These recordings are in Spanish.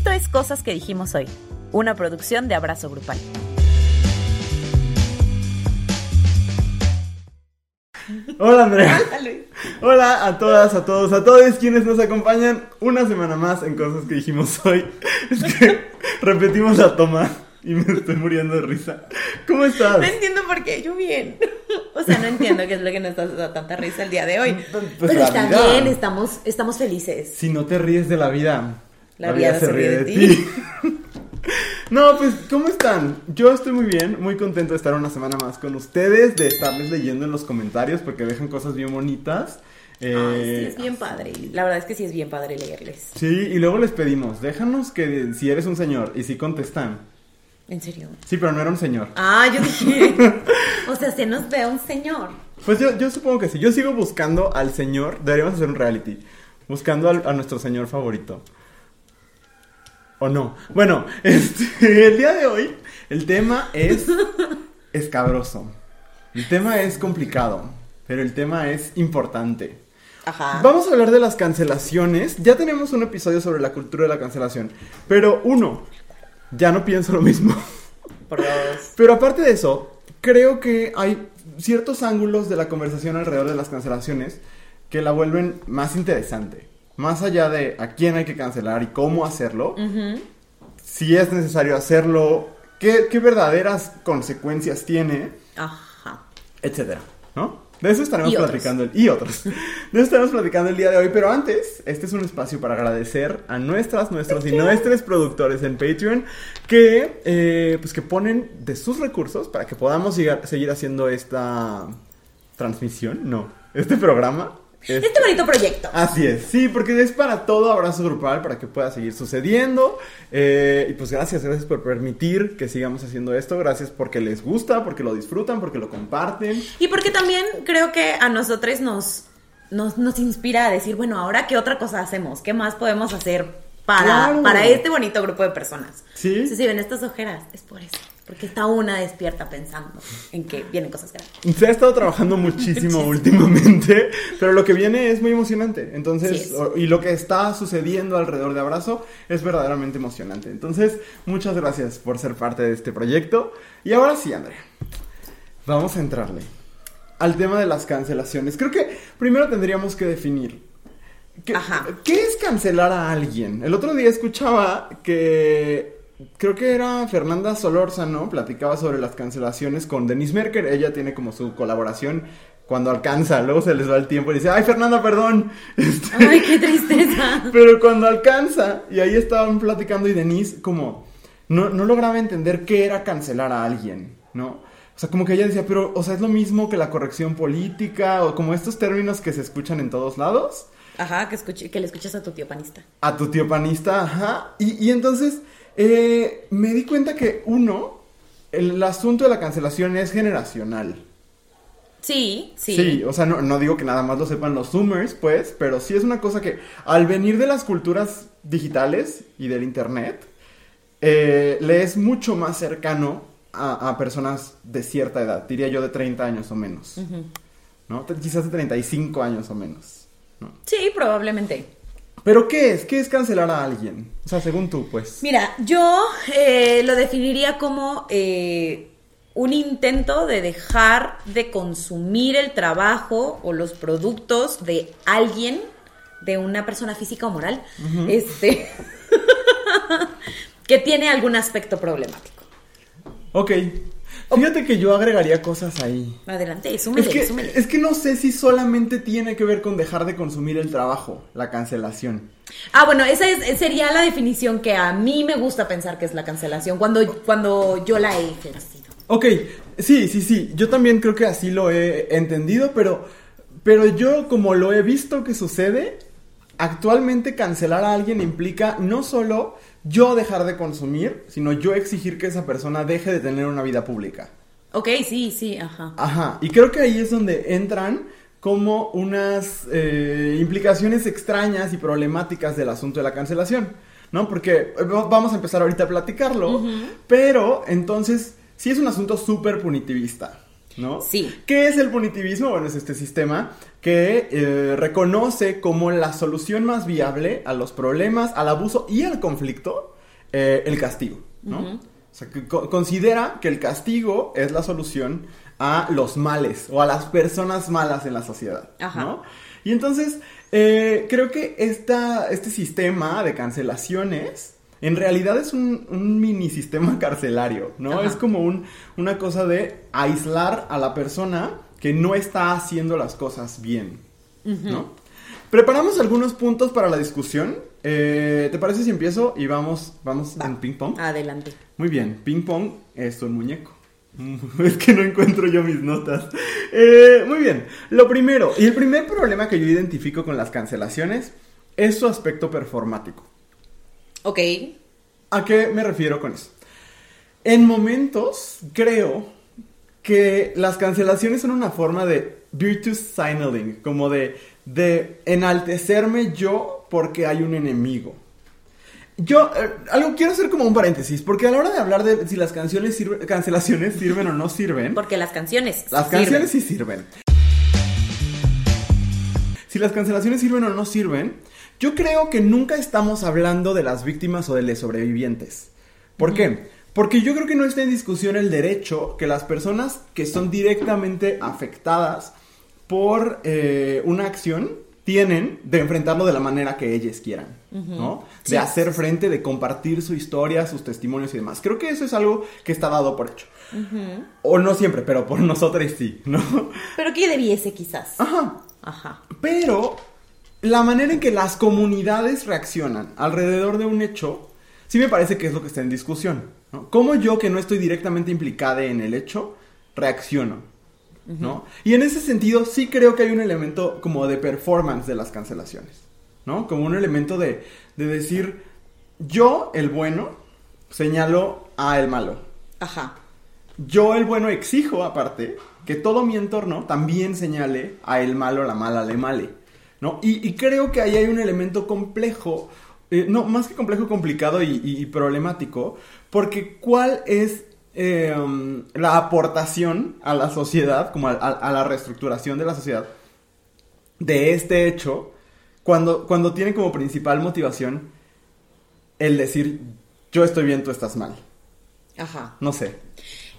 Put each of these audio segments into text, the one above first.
Esto es Cosas que dijimos hoy, una producción de Abrazo Grupal. Hola Andrea. Hola a todas, a todos, a todos quienes nos acompañan una semana más en Cosas que dijimos hoy. Es que repetimos la toma y me estoy muriendo de risa. ¿Cómo estás? No entiendo por qué, yo bien. O sea, no entiendo qué es lo que nos está dando tanta risa el día de hoy. Pues Pero está vida. bien, estamos, estamos felices. Si no te ríes de la vida, La vida se ríe de ti. no, pues, ¿cómo están? Yo estoy muy bien, muy contento de estar una semana más con ustedes, de estarles leyendo en los comentarios porque dejan cosas bien bonitas. Ay, sí, Eh, es bien padre. La verdad es que sí es bien padre leerles. Sí, y luego les pedimos, déjanos que si eres un señor y si contestan. ¿En serio? Sí, pero no era un señor. Ah, yo dije. o sea, se nos ve un señor. Pues yo, yo supongo que sí. Yo sigo buscando al señor. Deberíamos hacer un reality. Buscando al- a nuestro señor favorito. ¿O no? Bueno, este, el día de hoy el tema es escabroso. El tema es complicado, pero el tema es importante. Ajá. Vamos a hablar de las cancelaciones. Ya tenemos un episodio sobre la cultura de la cancelación. Pero uno, ya no pienso lo mismo. Por dos. Pero aparte de eso, creo que hay ciertos ángulos de la conversación alrededor de las cancelaciones que la vuelven más interesante. Más allá de a quién hay que cancelar y cómo hacerlo, si es necesario hacerlo, qué, qué verdaderas consecuencias tiene, Ajá. etcétera, ¿no? De eso estaremos Y platicando el- y otros. De eso estaremos platicando el día de hoy, pero antes, este es un espacio para agradecer a nuestras, nuestros y nuestros productores en Patreon que eh, pues que ponen de sus recursos para que podamos llegar- seguir haciendo esta transmisión, no, este programa. Este- Este bonito proyecto. Así es, sí, porque es para todo abrazo grupal, para que pueda seguir sucediendo. Eh, y pues gracias, gracias por permitir que sigamos haciendo esto. Gracias porque les gusta, porque lo disfrutan, porque lo comparten. Y porque también creo que a nosotros nos, nos, nos inspira a decir, bueno, ahora qué otra cosa hacemos, qué más podemos hacer para, Claro. para este bonito grupo de personas. Sí. Si ven estas ojeras, es por eso. Porque está una despierta pensando en que vienen cosas grandes. Se ha estado trabajando muchísimo últimamente, pero lo que viene es muy emocionante. Entonces, Sí y lo que está sucediendo alrededor de Abrazo es verdaderamente emocionante. Entonces, muchas gracias por ser parte de este proyecto. Y ahora sí, Andrea, vamos a entrarle al tema de las cancelaciones. Creo que primero tendríamos que definir. ¿Qué, Ajá. ¿Qué es cancelar a alguien? El otro día escuchaba que creo que era Fernanda Solórzano, platicaba sobre las cancelaciones con Denise Merker. Ella tiene como su colaboración cuando alcanza, luego se les va el tiempo y dice, ay Fernanda, perdón. Este, Ay, qué tristeza. pero cuando alcanza, y ahí estaban platicando y Denise como no, no lograba entender qué era cancelar a alguien, ¿no? O sea, como que ella decía, pero, o sea, es lo mismo que la corrección política, o como estos términos que se escuchan en todos lados. Ajá, que, que le escuchas a tu tío panista. A tu tío panista, ajá. Y, y entonces eh, me di cuenta que uno, el asunto de la cancelación es generacional. Sí, sí. Sí, o sea, no, no digo que nada más lo sepan los Zoomers, pues, pero sí es una cosa que al venir de las culturas digitales y del Internet, eh, le es mucho más cercano a, a personas de cierta edad, diría yo de 30 años o menos. ¿no? Quizás de 35 años o menos, ¿no? Sí, probablemente. Pero ¿qué es? ¿Qué es cancelar a alguien? O sea, según tú, pues. Mira, yo eh, lo definiría como eh, un intento de dejar de consumir el trabajo o los productos de alguien, de una persona física o moral, este, que tiene algún aspecto problemático. Ok. Fíjate que yo agregaría cosas ahí. Adelante, Es súmele, que, súmele. es que no sé si solamente tiene que ver con dejar de consumir el trabajo, la cancelación. Ah, bueno, esa es- sería la definición que a mí me gusta pensar que es la cancelación, cuando, cuando yo la he ejercido. Ok, sí, sí, sí, yo también creo que así lo he entendido, pero, pero yo como lo he visto que sucede, actualmente cancelar a alguien implica no solo yo dejar de consumir, sino yo exigir que esa persona deje de tener una vida pública. Ok, sí, sí, ajá. Ajá, y creo que ahí es donde entran como unas eh, implicaciones extrañas y problemáticas del asunto de la cancelación, ¿no? Porque eh, va- vamos a empezar ahorita a platicarlo, pero entonces sí es un asunto súper punitivista, ¿no? Sí. ¿Qué es el punitivismo? Bueno, es este sistema que eh, reconoce como la solución más viable a los problemas, al abuso y al conflicto eh, el castigo, ¿no? O sea, que co- considera que el castigo es la solución a los males o a las personas malas en la sociedad, Ajá. ¿no? Y entonces, eh, creo que esta, este sistema de cancelaciones en realidad es un, un mini sistema carcelario, ¿no? Ajá. Es como un, una cosa de aislar a la persona que no está haciendo las cosas bien, ¿no? Preparamos algunos puntos para la discusión. Eh, ¿Te parece si empiezo y vamos, vamos Va. en ping pong? Adelante. Muy bien, ping pong es un muñeco. Es que no encuentro yo mis notas. Eh, muy bien, lo primero, y el primer problema que yo identifico con las cancelaciones es su aspecto performático. Ok. ¿A qué me refiero con eso? En momentos creo que las cancelaciones son una forma de virtue signaling, como de, de enaltecerme yo porque hay un enemigo. Yo, eh, algo quiero hacer como un paréntesis, porque a la hora de hablar de si las canciones sirve- cancelaciones sirven o no sirven, Porque las canciones. las sirven. canciones sí sirven. Si las cancelaciones sirven o no sirven, yo creo que nunca estamos hablando de las víctimas o de los sobrevivientes. ¿Por qué? Porque yo creo que no está en discusión el derecho que las personas que son directamente afectadas por eh, una acción tienen de enfrentarlo de la manera que ellos quieran, ¿no? De Sí. hacer frente, de compartir su historia, sus testimonios y demás. Creo que eso es algo que está dado por hecho. O no siempre, pero por nosotros sí, ¿no? Pero que debiese quizás. Ajá. Ajá. Pero la manera en que las comunidades reaccionan alrededor de un hecho, sí me parece que es lo que está en discusión. ¿no? ¿Cómo yo, que no estoy directamente implicada en el hecho, reacciono? ¿no? Y en ese sentido, sí creo que hay un elemento como de performance de las cancelaciones. ¿no? Como un elemento de, de decir, yo, el bueno, señalo a el malo. Ajá. Yo, el bueno, exijo, aparte, que todo mi entorno también señale a el malo, la mala, le male. ¿No? Y, y creo que ahí hay un elemento complejo, eh, no, más que complejo, complicado y, y- y problemático, porque ¿cuál es eh, um, la aportación a la sociedad, como a, a- a la reestructuración de la sociedad, de este hecho, cuando, cuando tiene como principal motivación el decir, yo estoy bien, tú estás mal? Ajá. No sé.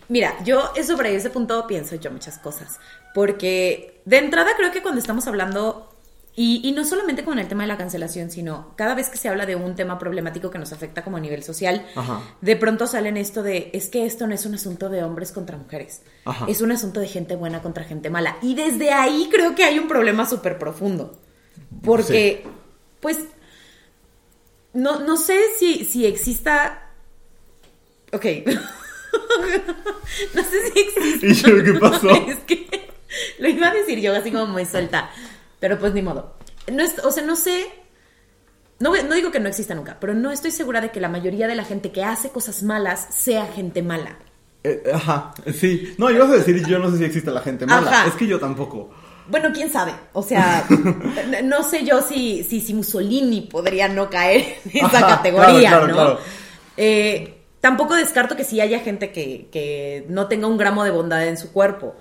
Mira, yo sobre ese punto pienso yo muchas cosas. Porque de entrada creo que cuando estamos hablando, y, y no solamente con el tema de la cancelación, sino cada vez que se habla de un tema problemático que nos afecta como a nivel social, Ajá. de pronto salen esto de, es que esto no es un asunto de hombres contra mujeres, Ajá. es un asunto de gente buena contra gente mala. Y desde ahí creo que hay un problema súper profundo. Porque, pues, no, no sé si, si exista... Ok. no sé si existe. ¿Y yo qué pasó? es que lo iba a decir yo así como muy suelta. Pero pues ni modo. No es, o sea, no sé. No, no digo que no exista nunca, pero no estoy segura de que la mayoría de la gente que hace cosas malas sea gente mala. Eh, ajá, sí. No, ibas a decir, yo no sé si existe la gente mala. Ajá. Es que yo tampoco. Bueno, quién sabe. O sea, no sé yo si, si, si Mussolini podría no caer en esa Ajá, categoría, claro, ¿no? claro. Eh, tampoco descarto que sí haya gente que, que no tenga un gramo de bondad en su cuerpo.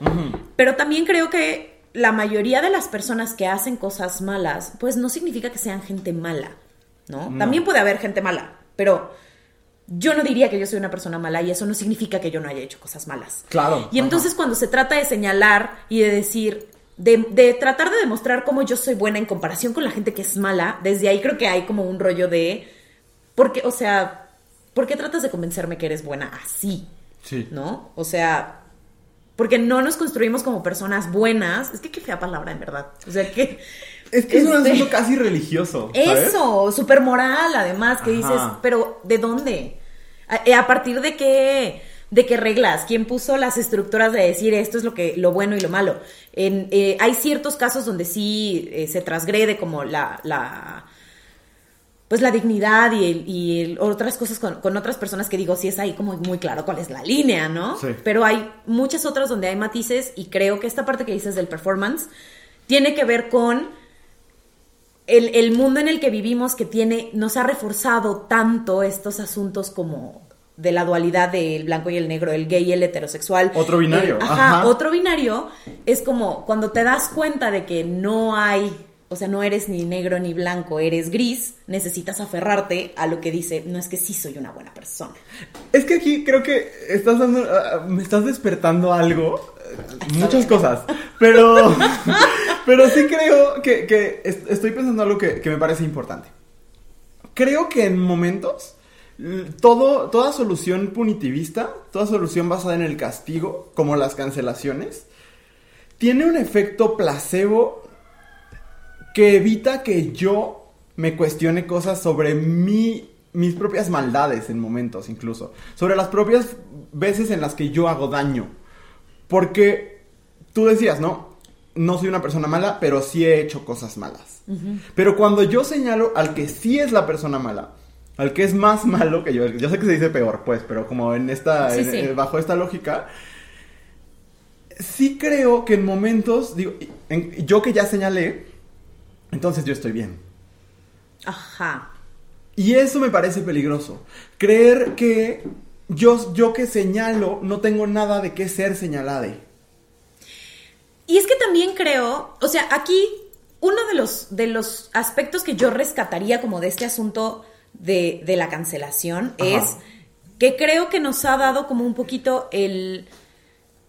Pero también creo que la mayoría de las personas que hacen cosas malas, pues no significa que sean gente mala, ¿no? No. También puede haber gente mala, pero yo no diría que yo soy una persona mala y eso no significa que yo no haya hecho cosas malas. Claro, Y entonces cuando se trata de señalar y de decir, de, de tratar de demostrar cómo yo soy buena en comparación con la gente que es mala, desde ahí creo que hay como un rollo de, porque, o sea, ¿por qué tratas de convencerme que eres buena así? Sí. ¿No? O sea, porque no nos construimos como personas buenas. Es que qué fea palabra, en verdad. O sea, que... Es que es un este, asunto casi religioso. ¿sabes? Eso, súper moral, además, que Ajá. dices, pero ¿de dónde? ¿A, eh, a partir de qué, de qué reglas? ¿Quién puso las estructuras de decir esto es lo que lo bueno y lo malo? En, eh, hay ciertos casos donde sí eh, se transgrede como la, la pues la dignidad y, el- y el- otras cosas con, con otras personas que digo, sí es ahí como muy claro cuál es la línea, ¿no? Sí. Pero hay muchas otras donde hay matices y creo que esta parte que dices del performance tiene que ver con el, el mundo en el que vivimos que tiene, nos ha reforzado tanto estos asuntos como de la dualidad del blanco y el negro, el gay y el heterosexual. Otro binario, El- ajá, ajá. otro binario es como cuando te das cuenta de que no hay o sea, no eres ni negro ni blanco, eres gris, necesitas aferrarte a lo que dice, no es que sí soy una buena persona. Es que aquí creo que estás dando, ah, me estás despertando algo, eh, muchas cosas, pero, pero sí creo que, que est- estoy pensando algo que, que me parece importante. Creo que en momentos, todo, toda solución punitivista, toda solución basada en el castigo, como las cancelaciones, tiene un efecto placebo que evita que yo me cuestione cosas sobre mi, mis propias maldades en momentos incluso, sobre las propias veces en las que yo hago daño. Porque tú decías, ¿no? No soy una persona mala, pero sí he hecho cosas malas. Pero cuando yo señalo al que sí es la persona mala, al que es más malo que yo, yo sé que se dice peor, pues, pero como en esta, Sí, en- sí. eh, bajo esta lógica, sí creo que en momentos, digo, en- yo que ya señalé, entonces yo estoy bien. Ajá. Y eso me parece peligroso. Creer que yo, yo que señalo no tengo nada de qué ser señalade. Y es que también creo, o sea, aquí uno de los, de los aspectos que yo rescataría como de este asunto de, de la cancelación Ajá. es que creo que nos ha dado como un poquito el,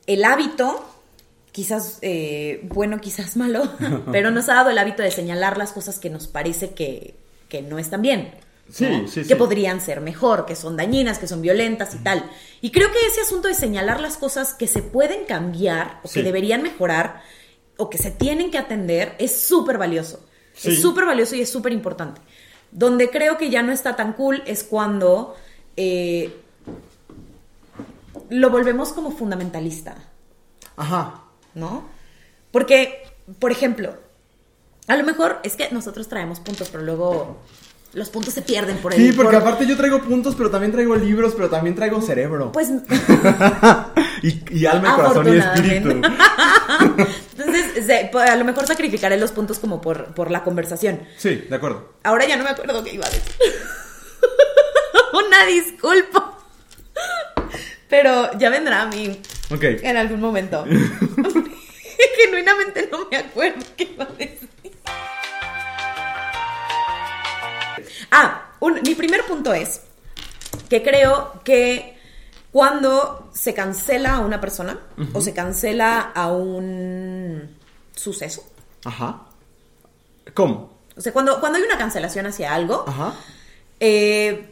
el hábito, quizás eh, bueno, quizás malo, pero nos ha dado el hábito de señalar las cosas que nos parece que, que no están bien. Sí, ¿no? sí, que sí. podrían ser mejor, que son dañinas, que son violentas y tal. Y creo que ese asunto de señalar las cosas que se pueden cambiar o que deberían mejorar o que se tienen que atender es súper valioso. Sí. Es súper valioso y es súper importante. Donde creo que ya no está tan cool es cuando eh, lo volvemos como fundamentalista. Ajá. ¿No? Porque, por ejemplo, a lo mejor es que nosotros traemos puntos, pero luego los puntos se pierden por el Sí, porque por- aparte yo traigo puntos, pero también traigo libros, pero también traigo cerebro. Pues y, y alma, corazón y espíritu. entonces se- pues, a lo mejor sacrificaré los puntos como por, por la conversación. Sí, de acuerdo. Ahora ya no me acuerdo qué iba a decir. Una disculpa. Pero ya vendrá a mí Ok. en algún momento. Genuinamente no me acuerdo qué iba a decir. Ah, un- mi primer punto es que creo que cuando se cancela a una persona o se cancela a un suceso, Ajá. ¿Cómo? o sea, cuando, cuando hay una cancelación hacia algo, Ajá. eh,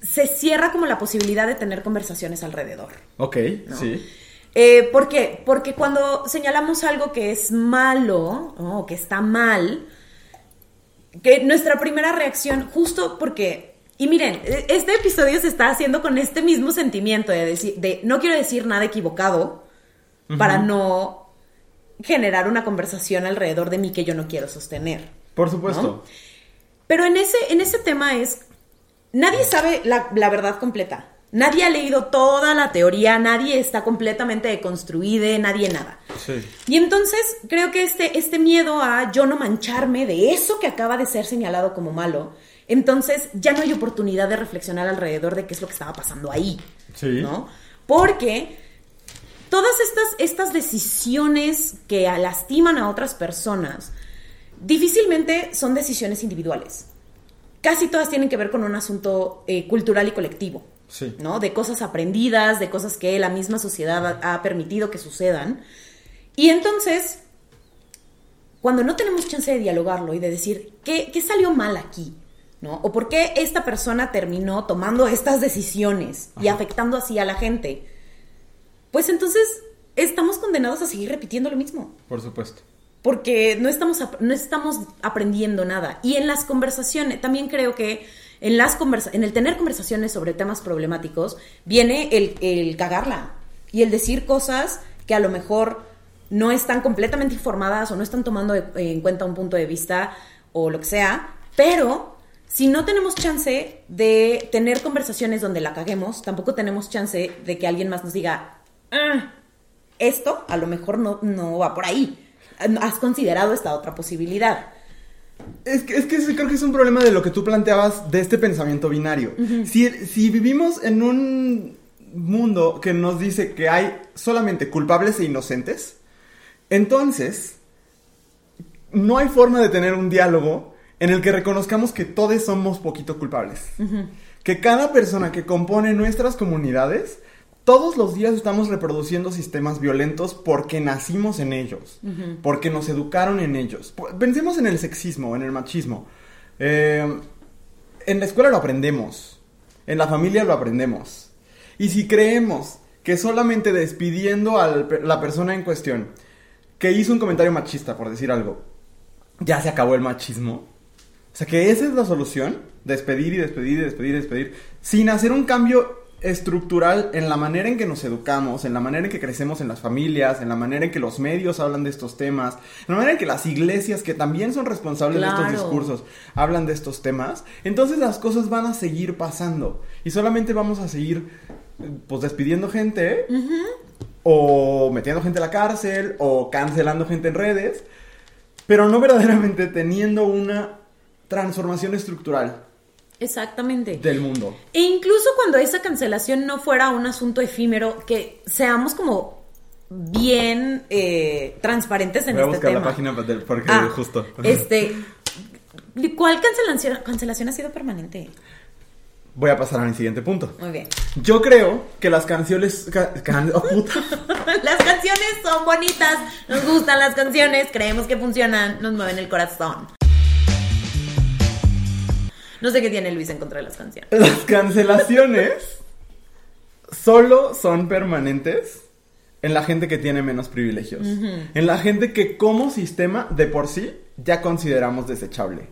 se cierra como la posibilidad de tener conversaciones alrededor. Ok, ¿no? sí. Eh, ¿Por qué? Porque cuando señalamos algo que es malo o que está mal, que nuestra primera reacción, justo porque, y miren, e- este episodio se está haciendo con este mismo sentimiento de decir, de no quiero decir nada equivocado para no generar una conversación alrededor de mí que yo no quiero sostener. Por supuesto. Pero en ese, en ese tema es, nadie sabe la, la verdad completa. Nadie ha leído toda la teoría, nadie está completamente deconstruida, nadie nada. Sí. Y entonces creo que este, este miedo a yo no mancharme de eso que acaba de ser señalado como malo, entonces ya no hay oportunidad de reflexionar alrededor de qué es lo que estaba pasando ahí. Sí. ¿No? Porque todas estas, estas decisiones que lastiman a otras personas difícilmente son decisiones individuales. Casi todas tienen que ver con un asunto eh, cultural y colectivo. Sí. ¿no? De cosas aprendidas, de cosas que la misma sociedad ha, ha permitido que sucedan. Y entonces, cuando no tenemos chance de dialogarlo y de decir, ¿qué, qué salió mal aquí? ¿No? ¿O por qué esta persona terminó tomando estas decisiones y afectando así a la gente? Pues entonces estamos condenados a seguir repitiendo lo mismo Por supuesto. porque no estamos, no estamos aprendiendo nada. Y en las conversaciones, también creo que en, las conversa en el tener conversaciones sobre temas problemáticos, viene el, el cagarla y el decir cosas que a lo mejor no están completamente informadas o no están tomando en cuenta un punto de vista o lo que sea, pero si no tenemos chance de tener conversaciones donde la caguemos, tampoco tenemos chance de que alguien más nos diga, "Ah, esto a lo mejor no, no va por ahí. ¿Has considerado esta otra posibilidad? Es que, es que creo que es un problema de lo que tú planteabas de este pensamiento binario. si, si vivimos en un mundo que nos dice que hay solamente culpables e inocentes, entonces no hay forma de tener un diálogo en el que reconozcamos que todos somos poquito culpables. Que cada persona que compone nuestras comunidades, todos los días estamos reproduciendo sistemas violentos porque nacimos en ellos, porque nos educaron en ellos. Pensemos en el sexismo, en el machismo. Eh, en la escuela lo aprendemos, en la familia lo aprendemos. Y si creemos que solamente despidiendo a la persona en cuestión que hizo un comentario machista, por decir algo, ya se acabó el machismo. O sea, que esa es la solución, despedir y despedir y despedir y despedir, sin hacer un cambio estructural en la manera en que nos educamos, en la manera en que crecemos en las familias, en la manera en que los medios hablan de estos temas, en la manera en que las iglesias, que también son responsables de estos discursos, hablan de estos temas, entonces las cosas van a seguir pasando. Y solamente vamos a seguir pues despidiendo gente o metiendo gente a la cárcel o cancelando gente en redes, pero no verdaderamente teniendo una transformación estructural Exactamente. del mundo. E incluso cuando esa cancelación no fuera un asunto efímero, que seamos como bien eh, transparentes en Voy a este buscar tema. la página para- porque Ah, justo. Este, ¿cuál cancelación, cancelación ha sido permanente? Voy a pasar a mi siguiente punto. Muy bien. Yo creo que las canciones... ca- can- oh, puta. Las canciones son bonitas, nos gustan las canciones, creemos que funcionan, nos mueven el corazón. No sé qué tiene Luis en contra de las canciones. Las cancelaciones solo son permanentes en la gente que tiene menos privilegios. En la gente que como sistema de por sí ya consideramos desechable.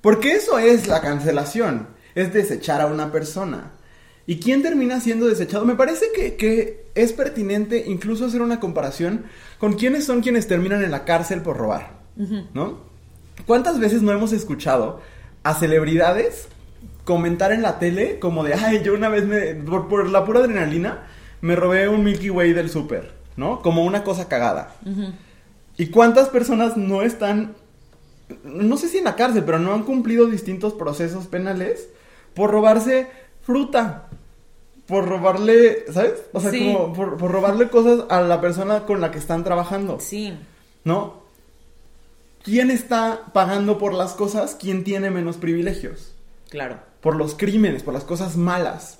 Porque eso es la cancelación. Es desechar a una persona. ¿Y quién termina siendo desechado? Me parece que, que es pertinente incluso hacer una comparación con quiénes son quienes terminan en la cárcel por robar. ¿No? ¿Cuántas veces no hemos escuchado a celebridades comentar en la tele como de, ay, yo una vez me, por, por la pura adrenalina, me robé un Milky Way del súper, ¿no? Como una cosa cagada. ¿Y cuántas personas no están, no sé si en la cárcel, pero no han cumplido distintos procesos penales por robarse fruta? Por robarle, ¿sabes? O sea, Sí. como por, por robarle cosas a la persona con la que están trabajando. Sí. ¿No? ¿Quién está pagando por las cosas? ¿Quién tiene menos privilegios? Claro. Por los crímenes, por las cosas malas.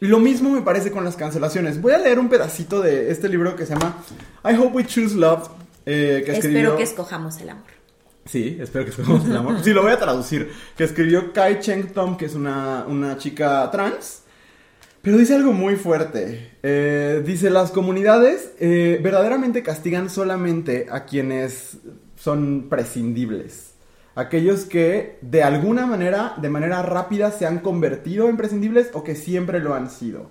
Lo mismo me parece con las cancelaciones. Voy a leer un pedacito de este libro que se llama I Hope We Choose Love. eh, que escribió... Espero que escojamos el amor. Sí, espero que escojamos el amor. Sí, lo voy a traducir. Que escribió Kai Cheng Tom, que es una, una chica trans. Pero dice algo muy fuerte. Eh, dice, las comunidades eh, verdaderamente castigan solamente a quienes son prescindibles. Aquellos que de alguna manera, de manera rápida, se han convertido en prescindibles o que siempre lo han sido.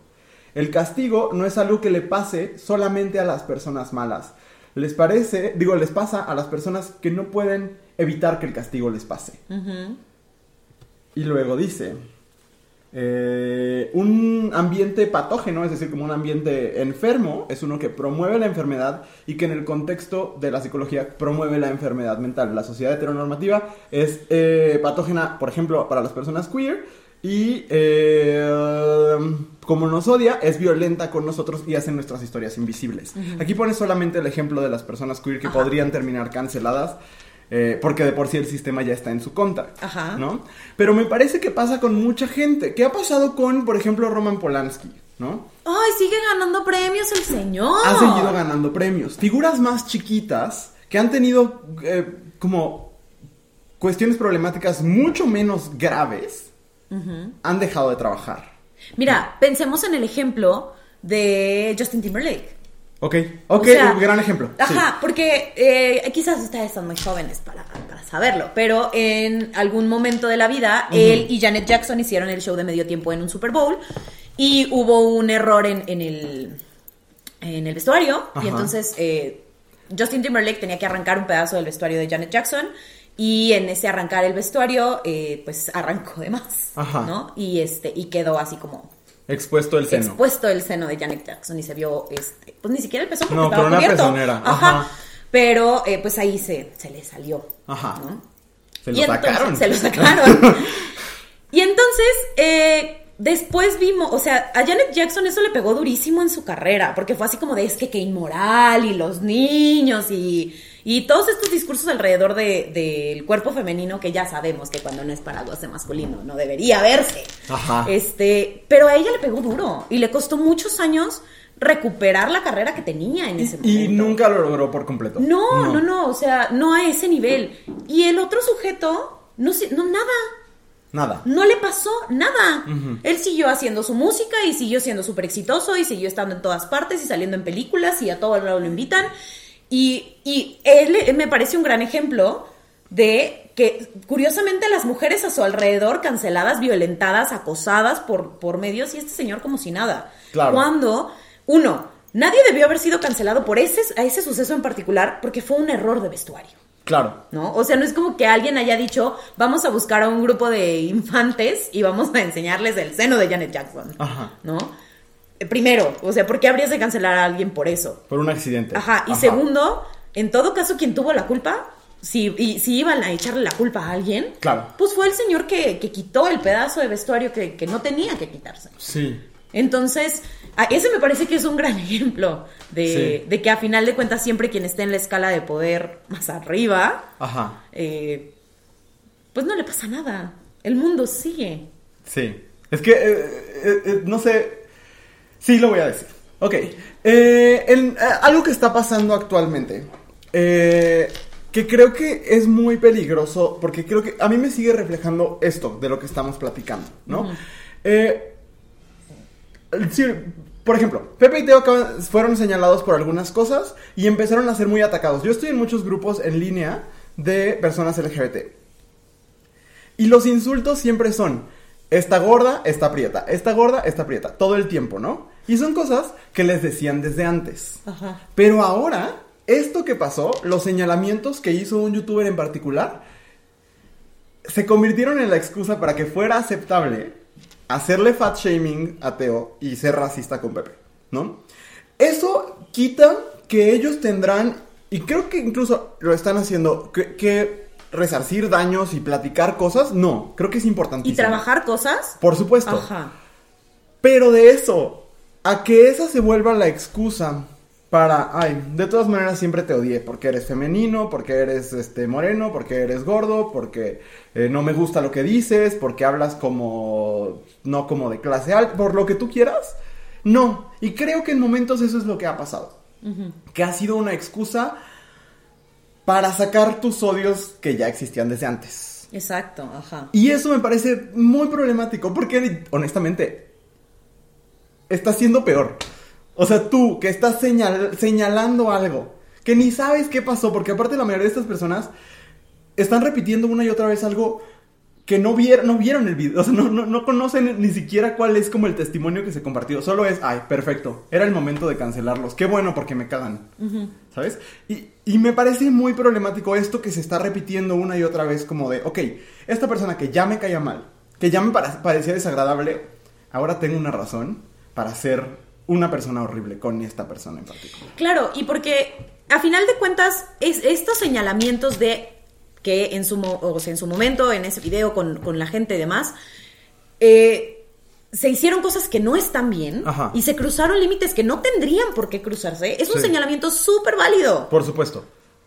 El castigo no es algo que le pase solamente a las personas malas. Les parece, digo, les pasa a las personas que no pueden evitar que el castigo les pase. Y luego dice, eh, un ambiente patógeno, es decir, como un ambiente enfermo, es uno que promueve la enfermedad y que en el contexto de la psicología promueve la enfermedad mental. La sociedad heteronormativa es eh, patógena, por ejemplo, para las personas queer y eh, como nos odia, es violenta con nosotros y hace nuestras historias invisibles. Aquí pone solamente el ejemplo de las personas queer que Ajá. podrían terminar canceladas. Eh, porque de por sí el sistema ya está en su contra, Ajá. ¿no? Pero me parece que pasa con mucha gente. ¿Qué ha pasado con, por ejemplo, Roman Polanski, ¿no? Ay, sigue ganando premios el señor. Ha seguido ganando premios. Figuras más chiquitas que han tenido eh, como cuestiones problemáticas mucho menos graves han dejado de trabajar. Mira, pensemos en el ejemplo de Justin Timberlake. Ok, ok, O sea, un gran ejemplo. sí. Ajá, porque eh, quizás ustedes son muy jóvenes para, para saberlo, pero en algún momento de la vida, él y Janet Jackson hicieron el show de medio tiempo en un Super Bowl y hubo un error en, en el, en el vestuario Ajá. y entonces eh, Justin Timberlake tenía que arrancar un pedazo del vestuario de Janet Jackson y en ese arrancar el vestuario, eh, pues arrancó de más, Ajá. ¿no? Y, este, y quedó así como Expuesto el seno. expuesto el seno de Janet Jackson y se vio, este, pues ni siquiera el pezón porque No, estaba una cubierto. pezonera, Ajá. ajá. Pero eh, pues ahí se, se le salió. Ajá. ¿no? Se Y lo entonces- sacaron. Se lo sacaron. y entonces, eh, después vimos, o sea, a Janet Jackson eso le pegó durísimo en su carrera, porque fue así como de es que qué inmoral y los niños y, Y todos estos discursos alrededor del de, cuerpo femenino que ya sabemos que cuando no es para goce masculino no debería verse. Ajá. Este, pero a ella le pegó duro y le costó muchos años recuperar la carrera que tenía en ese momento. Y nunca lo logró por completo. No, no, no, o sea, no a ese nivel. Y el otro sujeto, no, no nada. Nada. No le pasó nada. Él siguió haciendo su música y siguió siendo súper exitoso y siguió estando en todas partes y saliendo en películas y a todo el lado lo invitan. Y, y él me parece un gran ejemplo de que curiosamente las mujeres a su alrededor canceladas, violentadas, acosadas por, por medios y este señor como si nada. Claro. Cuando, uno, nadie debió haber sido cancelado por ese, a ese suceso en particular porque fue un error de vestuario. Claro. ¿No? O sea, no es como que alguien haya dicho, vamos a buscar a un grupo de infantes y vamos a enseñarles el seno de Janet Jackson. Ajá. ¿No? Primero, o sea, ¿por qué habrías de cancelar a alguien por eso? Por un accidente. Ajá. Y segundo, en todo caso, quien tuvo la culpa, si, y, si iban a echarle la culpa a alguien, Claro. pues fue el señor que, que quitó el pedazo de vestuario que, que no tenía que quitarse. Sí. Entonces, a- ese me parece que es un gran ejemplo de, Sí. de que a final de cuentas siempre quien esté en la escala de poder más arriba, Ajá. eh, pues no le pasa nada. El mundo sigue. Sí. Es que, eh, eh, no sé. Sí, lo voy a decir. Ok. Eh, eh, algo que está pasando actualmente. eh, que creo que es muy peligroso. Porque creo que a mí me sigue reflejando esto de lo que estamos platicando, ¿no? Eh, sí, por ejemplo, Pepe y Teo acaban- fueron señalados por algunas cosas y empezaron a ser muy atacados. Yo estoy en muchos grupos en línea de personas LGBT. Y los insultos siempre son, esta gorda, esta prieta, esta gorda, esta prieta, todo el tiempo, ¿no? Y son cosas que les decían desde antes. Ajá. Pero ahora, esto que pasó, los señalamientos que hizo un youtuber en particular, se convirtieron en la excusa para que fuera aceptable hacerle fat shaming a Teo y ser racista con Pepe, ¿no? Eso quita que ellos tendrán, y creo que incluso lo están haciendo, que, que resarcir daños y platicar cosas, no, creo que es Y importantísimo. trabajar cosas. Por supuesto. Ajá. Pero de eso, a que esa se vuelva la excusa para, ay, de todas maneras siempre te odié, porque eres femenino, porque eres este moreno, porque eres gordo, porque eh, no me gusta lo que dices, porque hablas como, no como de clase alta, por lo que tú quieras. No, y creo que en momentos eso es lo que ha pasado. Que ha sido una excusa para sacar tus odios que ya existían desde antes. Exacto, ajá. Y eso me parece muy problemático porque, honestamente, está siendo peor. O sea, tú que estás señal- señalando algo, que ni sabes qué pasó, porque aparte la mayoría de estas personas están repitiendo una y otra vez algo que no vieron, no vieron el video, o sea, no, no, no conocen ni siquiera cuál es como el testimonio que se compartió, solo es, ay, perfecto, era el momento de cancelarlos, qué bueno porque me cagan, ¿sabes? Y, y me parece muy problemático esto que se está repitiendo una y otra vez como de, ok, esta persona que ya me caía mal, que ya me parecía desagradable, ahora tengo una razón para ser una persona horrible con esta persona en particular. Claro, y porque a final de cuentas, es, estos señalamientos de que en su, mo- o sea, en su momento, en ese video con, con la gente y demás, eh, se hicieron cosas que no están bien Ajá. y se cruzaron límites que no tendrían por qué cruzarse. Es un Sí. señalamiento súper válido. Por supuesto.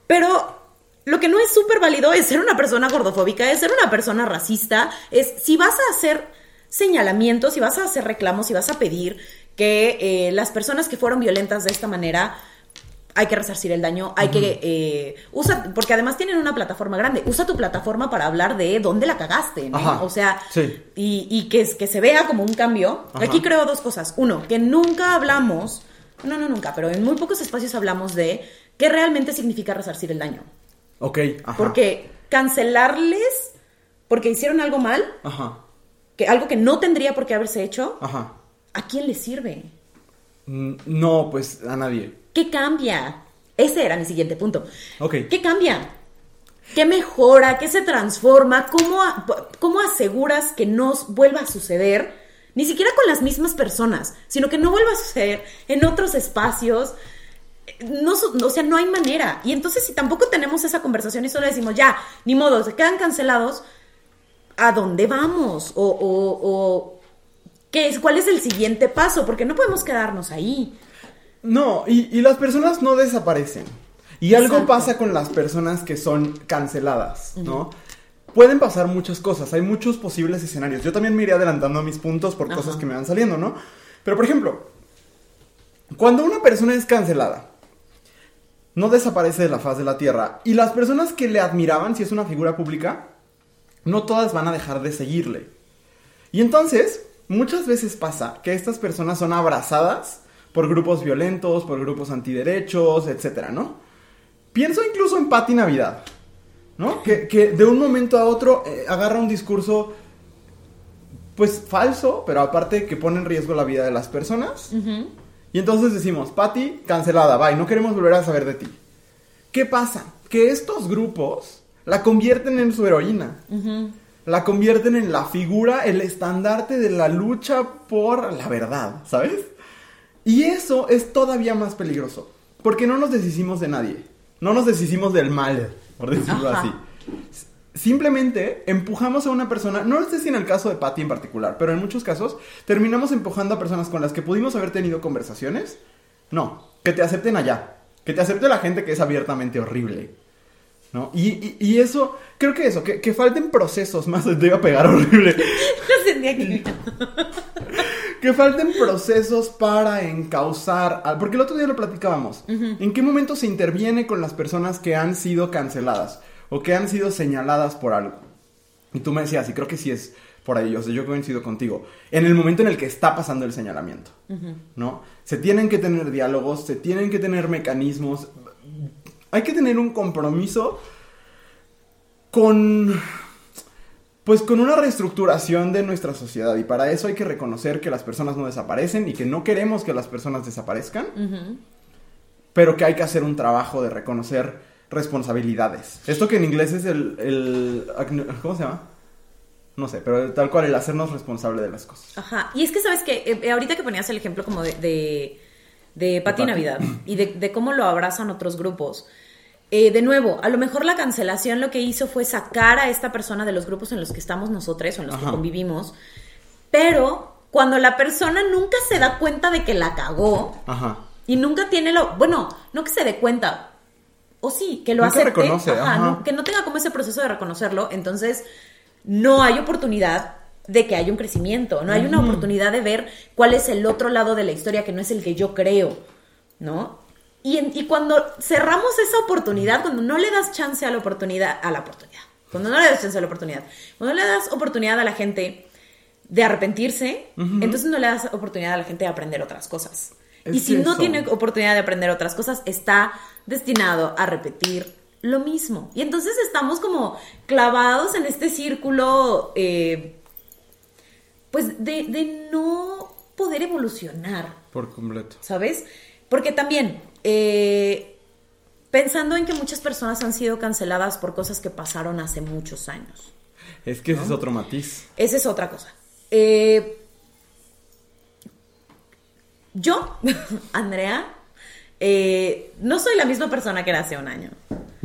Pero lo que no es súper válido es ser una persona gordofóbica, es ser una persona racista, es si vas a hacer señalamientos, si vas a hacer reclamos, si vas a pedir que eh, las personas que fueron violentas de esta manera hay que resarcir el daño, hay que eh, usa, porque además tienen una plataforma grande, usa tu plataforma para hablar de dónde la cagaste, ¿no? Ajá, O sea, sí. y, y que, que se vea como un cambio. Ajá. Aquí creo dos cosas. Uno, que nunca hablamos, no, no, nunca, pero en muy pocos espacios hablamos de qué realmente significa resarcir el daño. Ok, ajá. Porque cancelarles porque hicieron algo mal, Ajá, que algo que no tendría por qué haberse hecho, ajá. ¿a quién le sirve? Mm, No, pues a nadie. ¿Qué cambia? Ese era mi siguiente punto. Ok. ¿Qué cambia? ¿Qué mejora? ¿Qué se transforma? ¿Cómo, ¿Cómo aseguras que no vuelva a suceder? Ni siquiera con las mismas personas, sino que no vuelva a suceder en otros espacios. No, o sea, no hay manera. Y entonces, si tampoco tenemos esa conversación y solo decimos, ya, ni modo, se quedan cancelados, ¿a dónde vamos? O, o, o ¿qué es, ¿cuál es el siguiente paso? Porque no podemos quedarnos ahí. No, y, y las personas no desaparecen. Y algo pasa con las personas que son canceladas, ¿no? Pueden pasar muchas cosas, hay muchos posibles escenarios. Yo también me iré adelantando a mis puntos por cosas que me van saliendo, ¿no? Pero por ejemplo, cuando una persona es cancelada, no desaparece de la faz de la tierra, y las personas que le admiraban, si es una figura pública, no todas van a dejar de seguirle. Y entonces, muchas veces pasa que estas personas son abrazadas por grupos violentos, por grupos antiderechos, etcétera, ¿no? Pienso incluso en Patti Navidad, ¿no? Que, que de un momento a otro eh, agarra un discurso, pues falso, pero aparte que pone en riesgo la vida de las personas. Y entonces decimos, Patti, cancelada, bye, no queremos volver a saber de ti. ¿Qué pasa? Que estos grupos la convierten en su heroína. La convierten en la figura, el estandarte de la lucha por la verdad, ¿sabes? Y eso es todavía más peligroso. Porque no nos deshicimos de nadie. No nos deshicimos del mal, por decirlo Ajá. así. Simplemente empujamos a una persona, no sé si en el caso de Patty en particular, pero en muchos casos terminamos empujando a personas con las que pudimos haber tenido conversaciones. No, que te acepten allá. Que te acepte la gente que es abiertamente horrible. ¿No? Y, y- y eso, creo que eso, que, que falten procesos más, te iba a pegar horrible. No sentía que... Que falten procesos para encauzar. al- Porque el otro día lo platicábamos. ¿En qué momento se interviene con las personas que han sido canceladas? O que han sido señaladas por algo. Y tú me decías, y creo que sí es por ahí, o sea, yo coincido contigo. En el momento en el que está pasando el señalamiento. ¿No? Se tienen que tener diálogos, se tienen que tener mecanismos. Hay que tener un compromiso con pues con una reestructuración de nuestra sociedad y para eso hay que reconocer que las personas no desaparecen y que no queremos que las personas desaparezcan, pero que hay que hacer un trabajo de reconocer responsabilidades. Esto que en inglés es el, el ¿cómo se llama? No sé, pero tal cual el hacernos responsable de las cosas. Ajá. Y es que, ¿sabes que Ahorita que ponías el ejemplo como de, de, de Pati Pati. Navidad y de, de cómo lo abrazan otros grupos. Eh, de nuevo, a lo mejor la cancelación lo que hizo fue sacar a esta persona de los grupos en los que estamos nosotros o en los que convivimos. Pero cuando la persona nunca se da cuenta de que la cagó Ajá. y nunca tiene lo. Bueno, no que se dé cuenta. O sí, que lo no- que no tenga como ese proceso de reconocerlo. Entonces, no hay oportunidad de que haya un crecimiento. No hay una oportunidad de ver cuál es el otro lado de la historia que no es el que yo creo. ¿No? Y, en- y cuando cerramos esa oportunidad, cuando no le das chance a la oportunidad, a la oportunidad, cuando no le das chance a la oportunidad, cuando no le das oportunidad a la gente de arrepentirse, entonces no le das oportunidad a la gente de aprender otras cosas. y si no eso. tiene oportunidad de aprender otras cosas, está destinado a repetir lo mismo. Y entonces estamos como clavados en este círculo, eh, pues de, de no poder evolucionar. Por completo. ¿sabes? Porque también, eh, pensando en que muchas personas han sido canceladas por cosas que pasaron hace muchos años. Es que ese es otro matiz. Esa es otra cosa. Eh, yo, Andrea, eh, no soy la misma persona que era hace un año.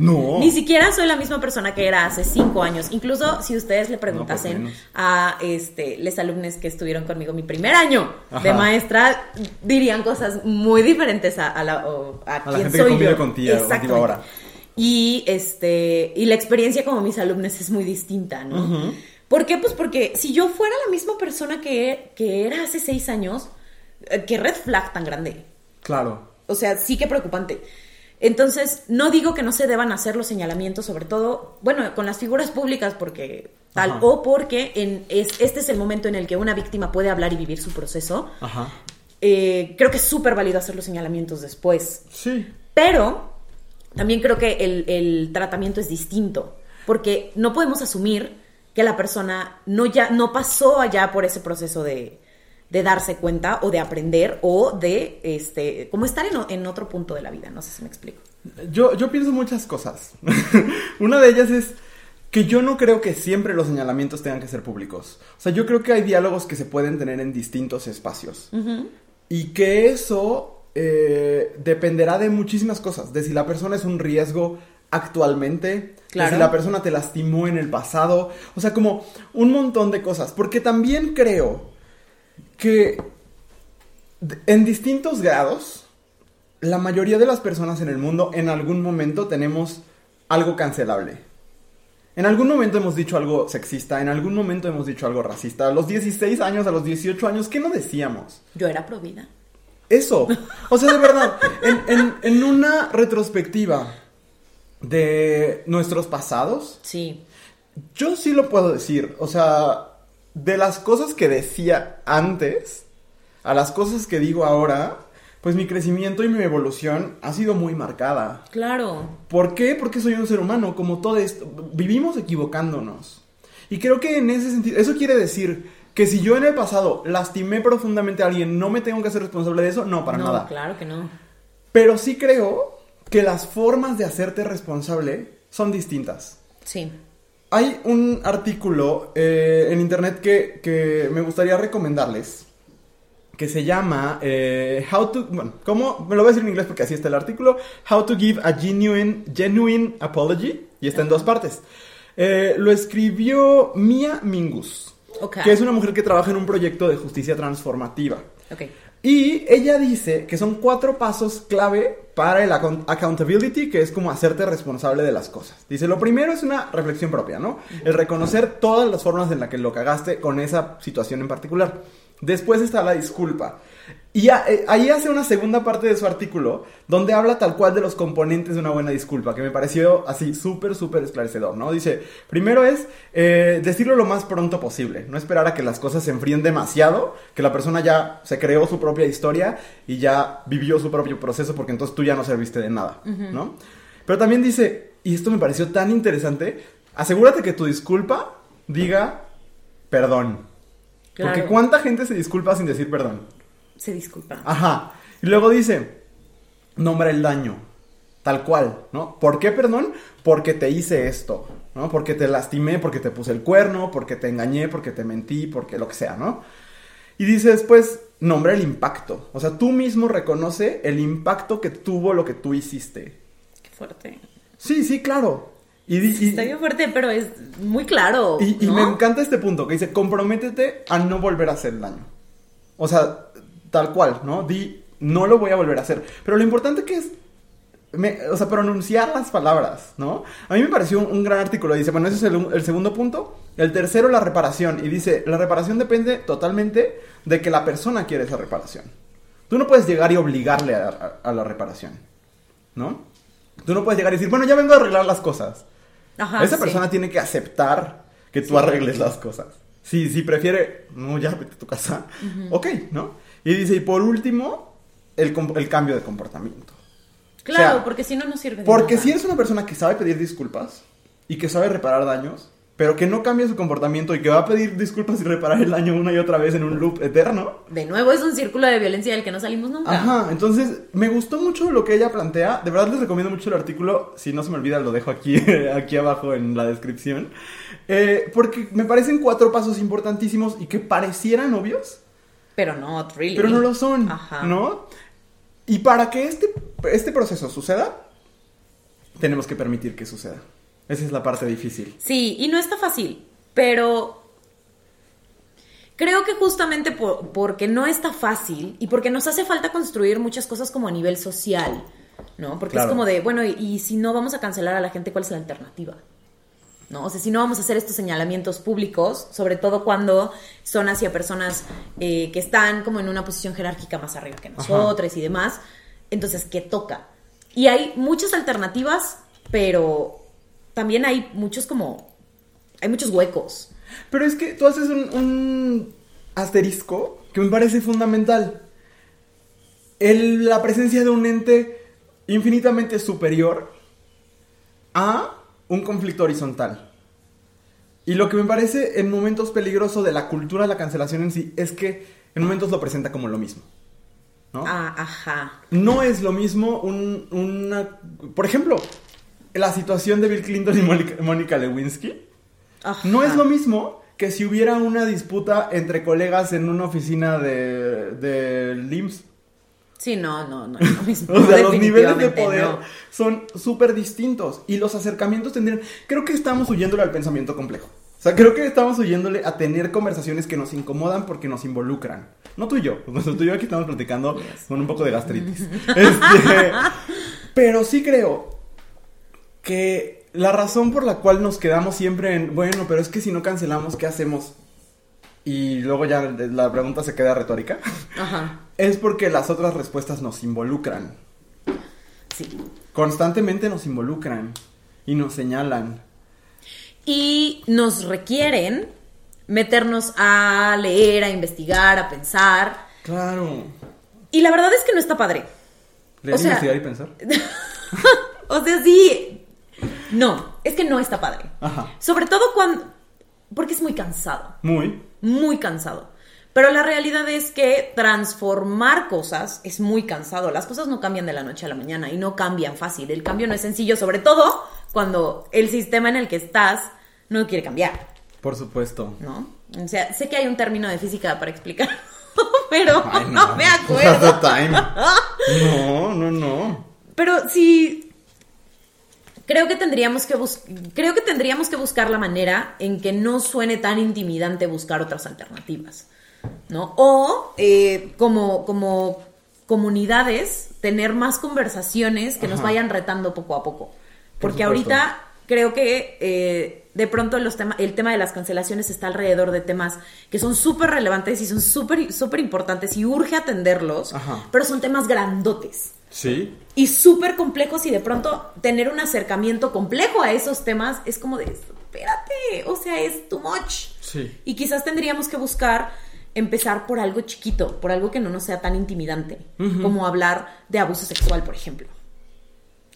No. Ni siquiera soy la misma persona que era hace cinco años. Incluso si ustedes le preguntasen pues a este, les alumnos que estuvieron conmigo mi primer año de maestra, dirían cosas muy diferentes a, a la, o a A la quién gente que soy convive yo. contigo- contigo Exactamente. ahora. Y este, y la experiencia como mis alumnos es muy distinta, ¿no? ¿Por qué? Pues porque si yo fuera la misma persona que, que era hace seis años, eh, qué red flag tan grande. Claro. O sea, sí que preocupante. Entonces, no digo que no se deban hacer los señalamientos, sobre todo, bueno, con las figuras públicas, porque tal, Ajá. o porque en, es, este es el momento en el que una víctima puede hablar y vivir su proceso. Ajá. Eh, creo que es súper válido hacer los señalamientos después. Sí. Pero también creo que el, el tratamiento es distinto, porque no podemos asumir que la persona no, ya, no pasó allá por ese proceso de, de darse cuenta o de aprender o de este, como estar en, otro punto de la vida. No sé si me explico. Yo, yo pienso muchas cosas. Una de ellas es que yo no creo que siempre los señalamientos tengan que ser públicos. O sea, yo creo que hay diálogos que se pueden tener en distintos espacios. Y que eso eh, dependerá de muchísimas cosas. De si la persona es un riesgo actualmente. Claro. De si la persona te lastimó en el pasado. O sea, como un montón de cosas. Porque también creo que en distintos grados la mayoría de las personas en el mundo en algún momento tenemos algo cancelable. En algún momento hemos dicho algo sexista, en algún momento hemos dicho algo racista. A los 16 años, a los 18 años, ¿qué no decíamos? Yo era provida. Eso. O sea, de verdad, en, en- en una retrospectiva de nuestros pasados, Sí. yo sí lo puedo decir. O sea, de las cosas que decía antes a las cosas que digo ahora, pues mi crecimiento y mi evolución ha sido muy marcada. Claro. ¿Por qué? Porque soy un ser humano, como todo esto. Vivimos equivocándonos. Y creo que en ese sentido, eso quiere decir que si yo en el pasado lastimé profundamente a alguien, no me tengo que hacer responsable de eso, no, para no, nada. claro que no. Pero sí creo que las formas de hacerte responsable son distintas. Sí. Hay un artículo eh, en internet que, que me gustaría recomendarles que se llama eh, How to, bueno, ¿cómo? Me lo voy a decir en inglés porque así está el artículo. How to give a genuine, genuine apology y está en dos partes. Eh, lo escribió Mia Mingus, Ok. que es una mujer que trabaja en un proyecto de justicia transformativa. Ok. Y ella dice que son cuatro pasos clave para el account- accountability, que es como hacerte responsable de las cosas. Dice, lo primero es una reflexión propia, ¿no? El reconocer todas las formas en las que lo cagaste con esa situación en particular. Después está la disculpa. Y a- eh, ahí hace una segunda parte de su artículo donde habla tal cual de los componentes de una buena disculpa, que me pareció así súper, súper esclarecedor, ¿no? Dice, primero es eh, decirlo lo más pronto posible, no esperar a que las cosas se enfríen demasiado, que la persona ya se creó su propia historia y ya vivió su propio proceso porque entonces tú ya no serviste de nada, ¿no? Pero también dice, y esto me pareció tan interesante, asegúrate que tu disculpa diga perdón. Claro. Porque cuánta gente se disculpa sin decir perdón. Se disculpa. Ajá. Y luego dice, nombra el daño. Tal cual, ¿no? ¿Por qué, perdón? Porque te hice esto, ¿no? Porque te lastimé, porque te puse el cuerno, porque te engañé, porque te mentí, porque lo que sea, ¿no? Y dice después, nombra el impacto. O sea, tú mismo reconoce el impacto que tuvo lo que tú hiciste. Qué fuerte. Sí, sí, claro. Y, Está bien fuerte, pero es muy claro. y, y me encanta este punto que dice, comprométete a no volver a hacer daño. O sea, tal cual, ¿no? Di, no lo voy a volver a hacer. Pero lo importante que es, me- o sea, pronunciar las palabras, ¿no? A mí me pareció un, un gran artículo. Dice, bueno, ese es el, el segundo punto. El tercero, la reparación. Y dice, la reparación depende totalmente de que la persona quiere esa reparación. Tú no puedes llegar y obligarle a, a- a la reparación, ¿no? Tú no puedes llegar y decir, bueno, ya vengo a arreglar las cosas. Ajá, Esa sí. persona tiene que aceptar que tú Sí. arregles las cosas. Si, si prefiere, no, ya vete a tu casa. Ok, ¿no? Y dice, y por último, el, el cambio de comportamiento. Claro, O sea, porque si no, no sirve de Porque nada. si eres una persona que sabe pedir disculpas y que sabe reparar daños, pero que no cambia su comportamiento y que va a pedir disculpas y reparar el daño una y otra vez en un loop eterno, De nuevo es un círculo de violencia del que no salimos nunca. Ajá, entonces me gustó mucho lo que ella plantea. De verdad les recomiendo mucho el artículo. Si no se me olvida, lo dejo aquí, aquí abajo en la descripción. Eh, porque me parecen cuatro pasos importantísimos y que parecieran obvios, Pero no, really. pero no lo son. Ajá. ¿No? Y para que este, este proceso suceda, tenemos que permitir que suceda. Esa es la parte difícil. Sí, y no está fácil, pero creo que justamente por- porque no está fácil y porque nos hace falta construir muchas cosas como a nivel social, ¿no? Porque Claro. es como de, bueno, y, y si no vamos a cancelar a la gente, ¿cuál es la alternativa? ¿No? O sea, si no vamos a hacer estos señalamientos públicos, sobre todo cuando son hacia personas eh, que están como en una posición jerárquica más arriba que nosotros y demás, entonces, ¿qué toca? Y hay muchas alternativas, pero también hay muchos como, hay muchos huecos. Pero es que tú haces un, un asterisco que me parece fundamental. El- la presencia de un ente infinitamente superior a un conflicto horizontal. Y lo que me parece en momentos peligroso de la cultura de la cancelación en sí es que en momentos lo presenta como lo mismo. ¿no? Ah, ajá. No es lo mismo un, una... Por ejemplo, la situación de Bill Clinton y Mónica, Lewinsky. ajá. No es lo mismo que si hubiera una disputa entre colegas en una oficina de, de LIMS. Sí, no, no, no es lo mismo. O sea, los niveles de poder no. son súper distintos y los acercamientos tendrían... Creo que estamos huyéndole al pensamiento complejo. O sea, creo que estamos oyéndole a tener conversaciones que nos incomodan porque nos involucran. No tú y yo. Nosotros tú y yo aquí estamos platicando con un poco de gastritis. Este, pero sí creo que la razón por la cual nos quedamos siempre en, bueno, pero es que si no cancelamos, ¿qué hacemos? Y luego ya la pregunta se queda retórica. Ajá. Es porque las otras respuestas nos involucran. Sí. Constantemente nos involucran y nos señalan. Y nos requieren meternos a leer, a investigar, a pensar. Claro. Y la verdad es que no está padre. Leer, O sea- investigar y pensar. o sea, sí. No, es que no está padre. Ajá. Sobre todo cuando. Porque es muy cansado. Muy. Muy cansado. Pero la realidad es que transformar cosas es muy cansado. Las cosas no cambian de la noche a la mañana y no cambian fácil. El cambio no es sencillo, sobre todo cuando el sistema en el que estás no quiere cambiar, Por supuesto. ¿no? O sea, sé que hay un término de física para explicar, pero Ay, no. me acuerdo. No, no, no. Pero sí. Creo que tendríamos que creo que tendríamos que buscar la manera en que no suene tan intimidante buscar otras alternativas. ¿No? O eh, como, como comunidades, tener más conversaciones que nos Ajá. vayan retando poco a poco. Por Porque ahorita creo que eh, de pronto los tema- el tema de las cancelaciones está alrededor de temas que son súper relevantes y son súper súper importantes y urge atenderlos, Ajá. pero son temas grandotes Sí. y súper complejos y de pronto tener un acercamiento complejo a esos temas es como de, espérate, o sea, es too much. Sí. Y quizás tendríamos que buscar empezar por algo chiquito, por algo que no nos sea tan intimidante, como hablar de abuso sexual, por ejemplo.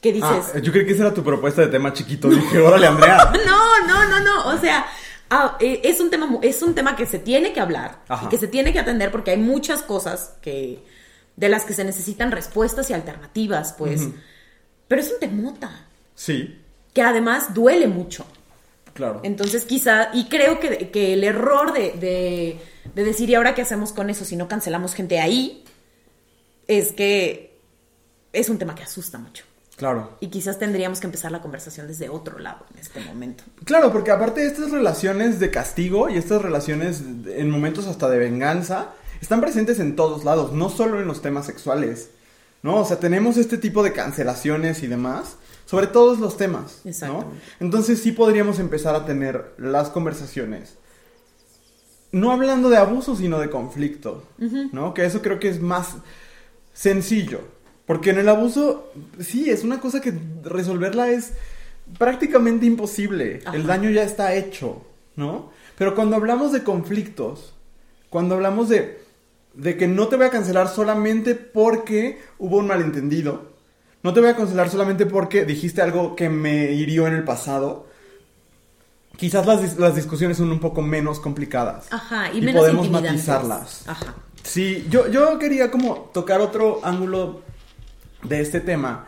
¿Qué dices? Ah, yo creí que esa era tu propuesta de tema chiquito. Dije, órale, Andrea. No, no, no, no. O sea, ah, eh, es un tema, es un tema que se tiene que hablar Ajá. y que se tiene que atender porque hay muchas cosas que de las que se necesitan respuestas y alternativas, pues. Pero es un temota Sí, que además duele mucho. claro. Entonces, quizá, y creo que, que el error de, de, de decir, ¿y ahora qué hacemos con eso si no cancelamos gente ahí? Es que es un tema que asusta mucho. Claro. Y quizás tendríamos que empezar la conversación desde otro lado en este momento. Claro, porque aparte de estas relaciones de castigo y estas relaciones en momentos hasta de venganza, están presentes en todos lados, no solo en los temas sexuales. ¿No? O sea, tenemos este tipo de cancelaciones y demás sobre todos los temas. ¿no? Exactamente. Entonces sí podríamos empezar a tener las conversaciones. No hablando de abuso, sino de conflicto. ¿No? Que eso creo que es más sencillo. Porque en el abuso, sí, es una cosa que resolverla es prácticamente imposible. Ajá. El daño ya está hecho, ¿no? Pero cuando hablamos de conflictos, cuando hablamos de, de que no te voy a cancelar solamente porque hubo un malentendido, no te voy a cancelar solamente porque dijiste algo que me hirió en el pasado, quizás las, dis- las discusiones son un poco menos complicadas. Ajá, y, Y menos podemos matizarlas. Ajá. Sí, yo, yo quería como tocar otro ángulo de este tema,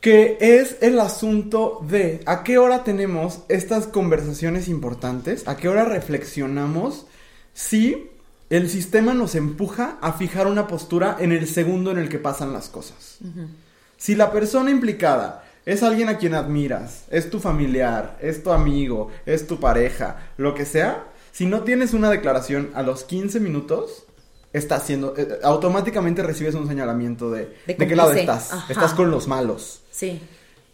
que es el asunto de a qué hora tenemos estas conversaciones importantes, a qué hora reflexionamos si el sistema nos empuja a fijar una postura en el segundo en el que pasan las cosas. Si la persona implicada es alguien a quien admiras, es tu familiar, es tu amigo, es tu pareja, lo que sea, si no tienes una declaración a los 15 minutos, estás haciendo, eh, automáticamente recibes un señalamiento de De de, qué lado estás. Ajá. Estás con los malos. Sí.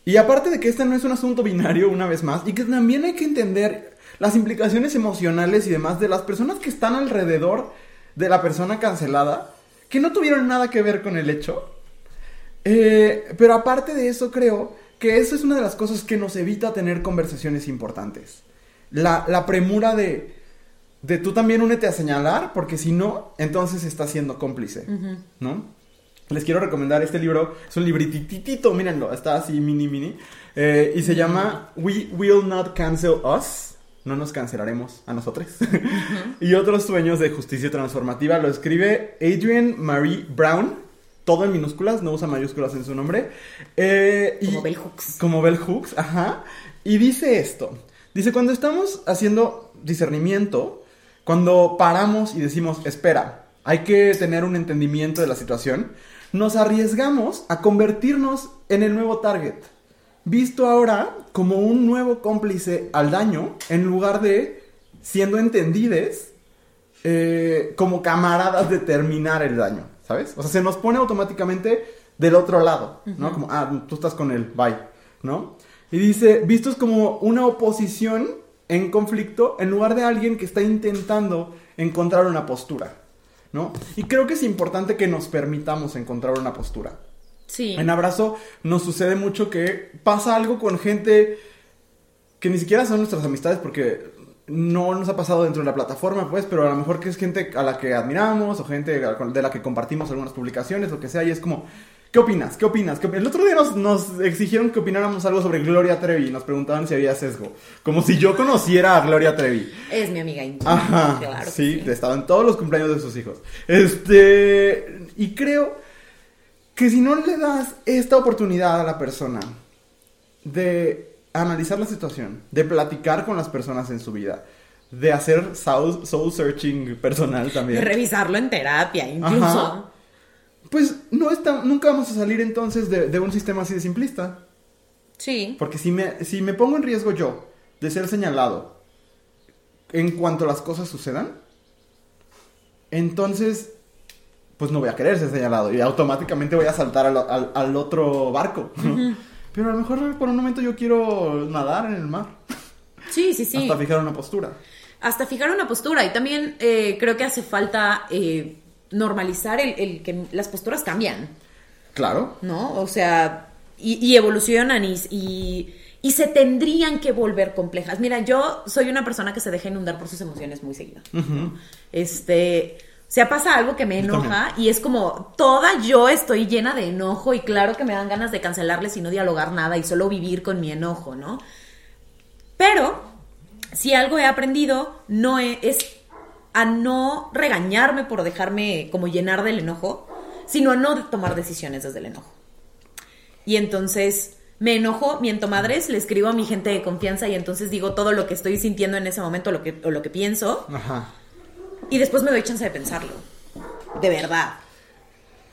Y aparte de que este no es un asunto binario, una vez más, y que también hay que entender las implicaciones emocionales y demás de las personas que están alrededor de la persona cancelada, que no tuvieron nada que ver con el hecho. Eh, pero aparte de eso, creo que eso es una de las cosas que nos evita tener conversaciones importantes. La, la premura de, de tú también únete a señalar, porque si no, entonces estás siendo cómplice, ¿no? Les quiero recomendar este libro, es un librititito, mírenlo, está así mini mini, eh, y se llama We Will Not Cancel Us, no nos cancelaremos a nosotros, y otros sueños de justicia transformativa, lo escribe Adrian Marie Brown, todo en minúsculas, no usa mayúsculas en su nombre. eh, y- Como Bell Hooks. Como Bell Hooks, ajá. Y dice esto, dice, cuando estamos haciendo discernimiento, cuando paramos y decimos, espera, hay que tener un entendimiento de la situación, nos arriesgamos a convertirnos en el nuevo target. Visto ahora como un nuevo cómplice al daño en lugar de siendo entendides eh, como camaradas de terminar el daño, ¿sabes? O sea, se nos pone automáticamente del otro lado, ¿no? Como, ah, tú estás con él, bye, ¿no? Y dice, vistos como una oposición en conflicto en lugar de alguien que está intentando encontrar una postura, ¿no? Y creo que es importante que nos permitamos encontrar una postura. Sí. En abrazo nos sucede mucho que pasa algo con gente que ni siquiera son nuestras amistades porque no nos ha pasado dentro de la plataforma, pues, pero a lo mejor que es gente a la que admiramos o gente de la que compartimos algunas publicaciones, lo que sea, y es como, ¿qué opinas? ¿Qué opinas? ¿Qué opinas? El otro día nos, nos exigieron que opináramos algo sobre Gloria Trevi y nos preguntaban si había sesgo, como si yo conociera a Gloria Trevi. Es mi amiga íntima. Ajá, Claro que sí, estaba en todos los cumpleaños de sus hijos. Este, y creo que si no le das esta oportunidad a la persona de analizar la situación, de platicar con las personas en su vida, de hacer soul, soul searching personal De también, revisarlo en terapia, incluso. Ajá. pues no está, nunca vamos a salir entonces de, de un sistema así de simplista. Sí. Porque si me, si me pongo en riesgo yo de ser señalado en cuanto las cosas sucedan, entonces, pues no voy a querer ser señalado y automáticamente voy a saltar al, al- al otro barco. ¿no? Pero a lo mejor por un momento yo quiero nadar en el mar Sí, sí, sí. hasta fijar una postura. hasta fijar una postura. Y también eh, creo que hace falta eh, normalizar el, el que las posturas cambian, Claro. ¿no? O sea, y, y evolucionan y, y, y se tendrían que volver complejas. Mira, yo soy una persona que se deja inundar por sus emociones muy seguido. Este, o sea, pasa algo que me enoja y es como toda yo estoy llena de enojo y claro que me dan ganas de cancelarles y no dialogar nada y solo vivir con mi enojo, ¿no? Pero si algo he aprendido no e- es a no regañarme por dejarme como llenar del enojo, sino a no tomar decisiones desde el enojo. Y entonces me enojo, miento madres, le escribo a mi gente de confianza y entonces digo todo lo que estoy sintiendo en ese momento lo que, o lo que pienso. Ajá. Y después me doy chance de pensarlo. De verdad.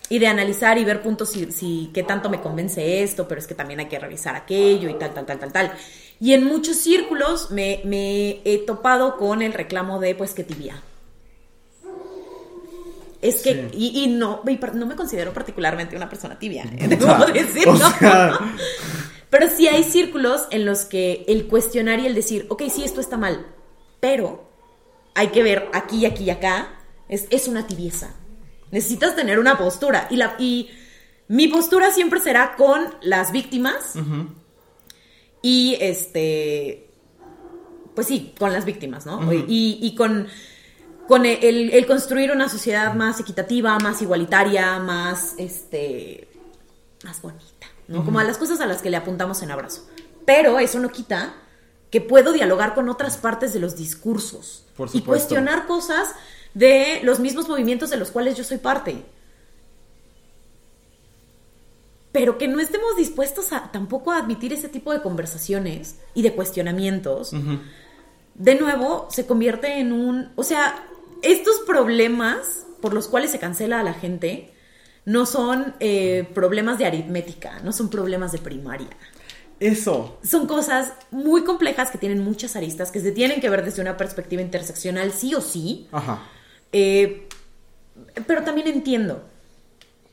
Y de analizar y ver puntos si, si qué tanto me convence esto, pero es que también hay que revisar aquello y tal, tal, tal, tal, tal. Y en muchos círculos me, me he topado con el reclamo de, pues, que tibia. Es que, Sí. y, y no, y no me considero particularmente una persona tibia, ¿eh? O debo sea, decirlo. o sea, Pero sí hay círculos en los que el cuestionar y el decir, ok, sí, esto está mal, pero hay que ver aquí, aquí y acá, es, es una tibieza. Necesitas tener una postura. Y, la, y mi postura siempre será con las víctimas y este. Pues sí, con las víctimas, ¿no? Y, y con, con el, el construir una sociedad más equitativa, más igualitaria, más este. más bonita, ¿no? Como a las cosas a las que le apuntamos en abrazo. Pero eso no quita que puedo dialogar con otras partes de los discursos Por y cuestionar cosas de los mismos movimientos de los cuales yo soy parte. Pero que no estemos dispuestos a tampoco a admitir ese tipo de conversaciones y de cuestionamientos, de nuevo se convierte en un, o sea, estos problemas por los cuales se cancela a la gente no son eh, problemas de aritmética, no son problemas de primaria. Eso. Son cosas muy complejas que tienen muchas aristas, que se tienen que ver desde una perspectiva interseccional, sí o sí. Ajá. Eh, pero también entiendo.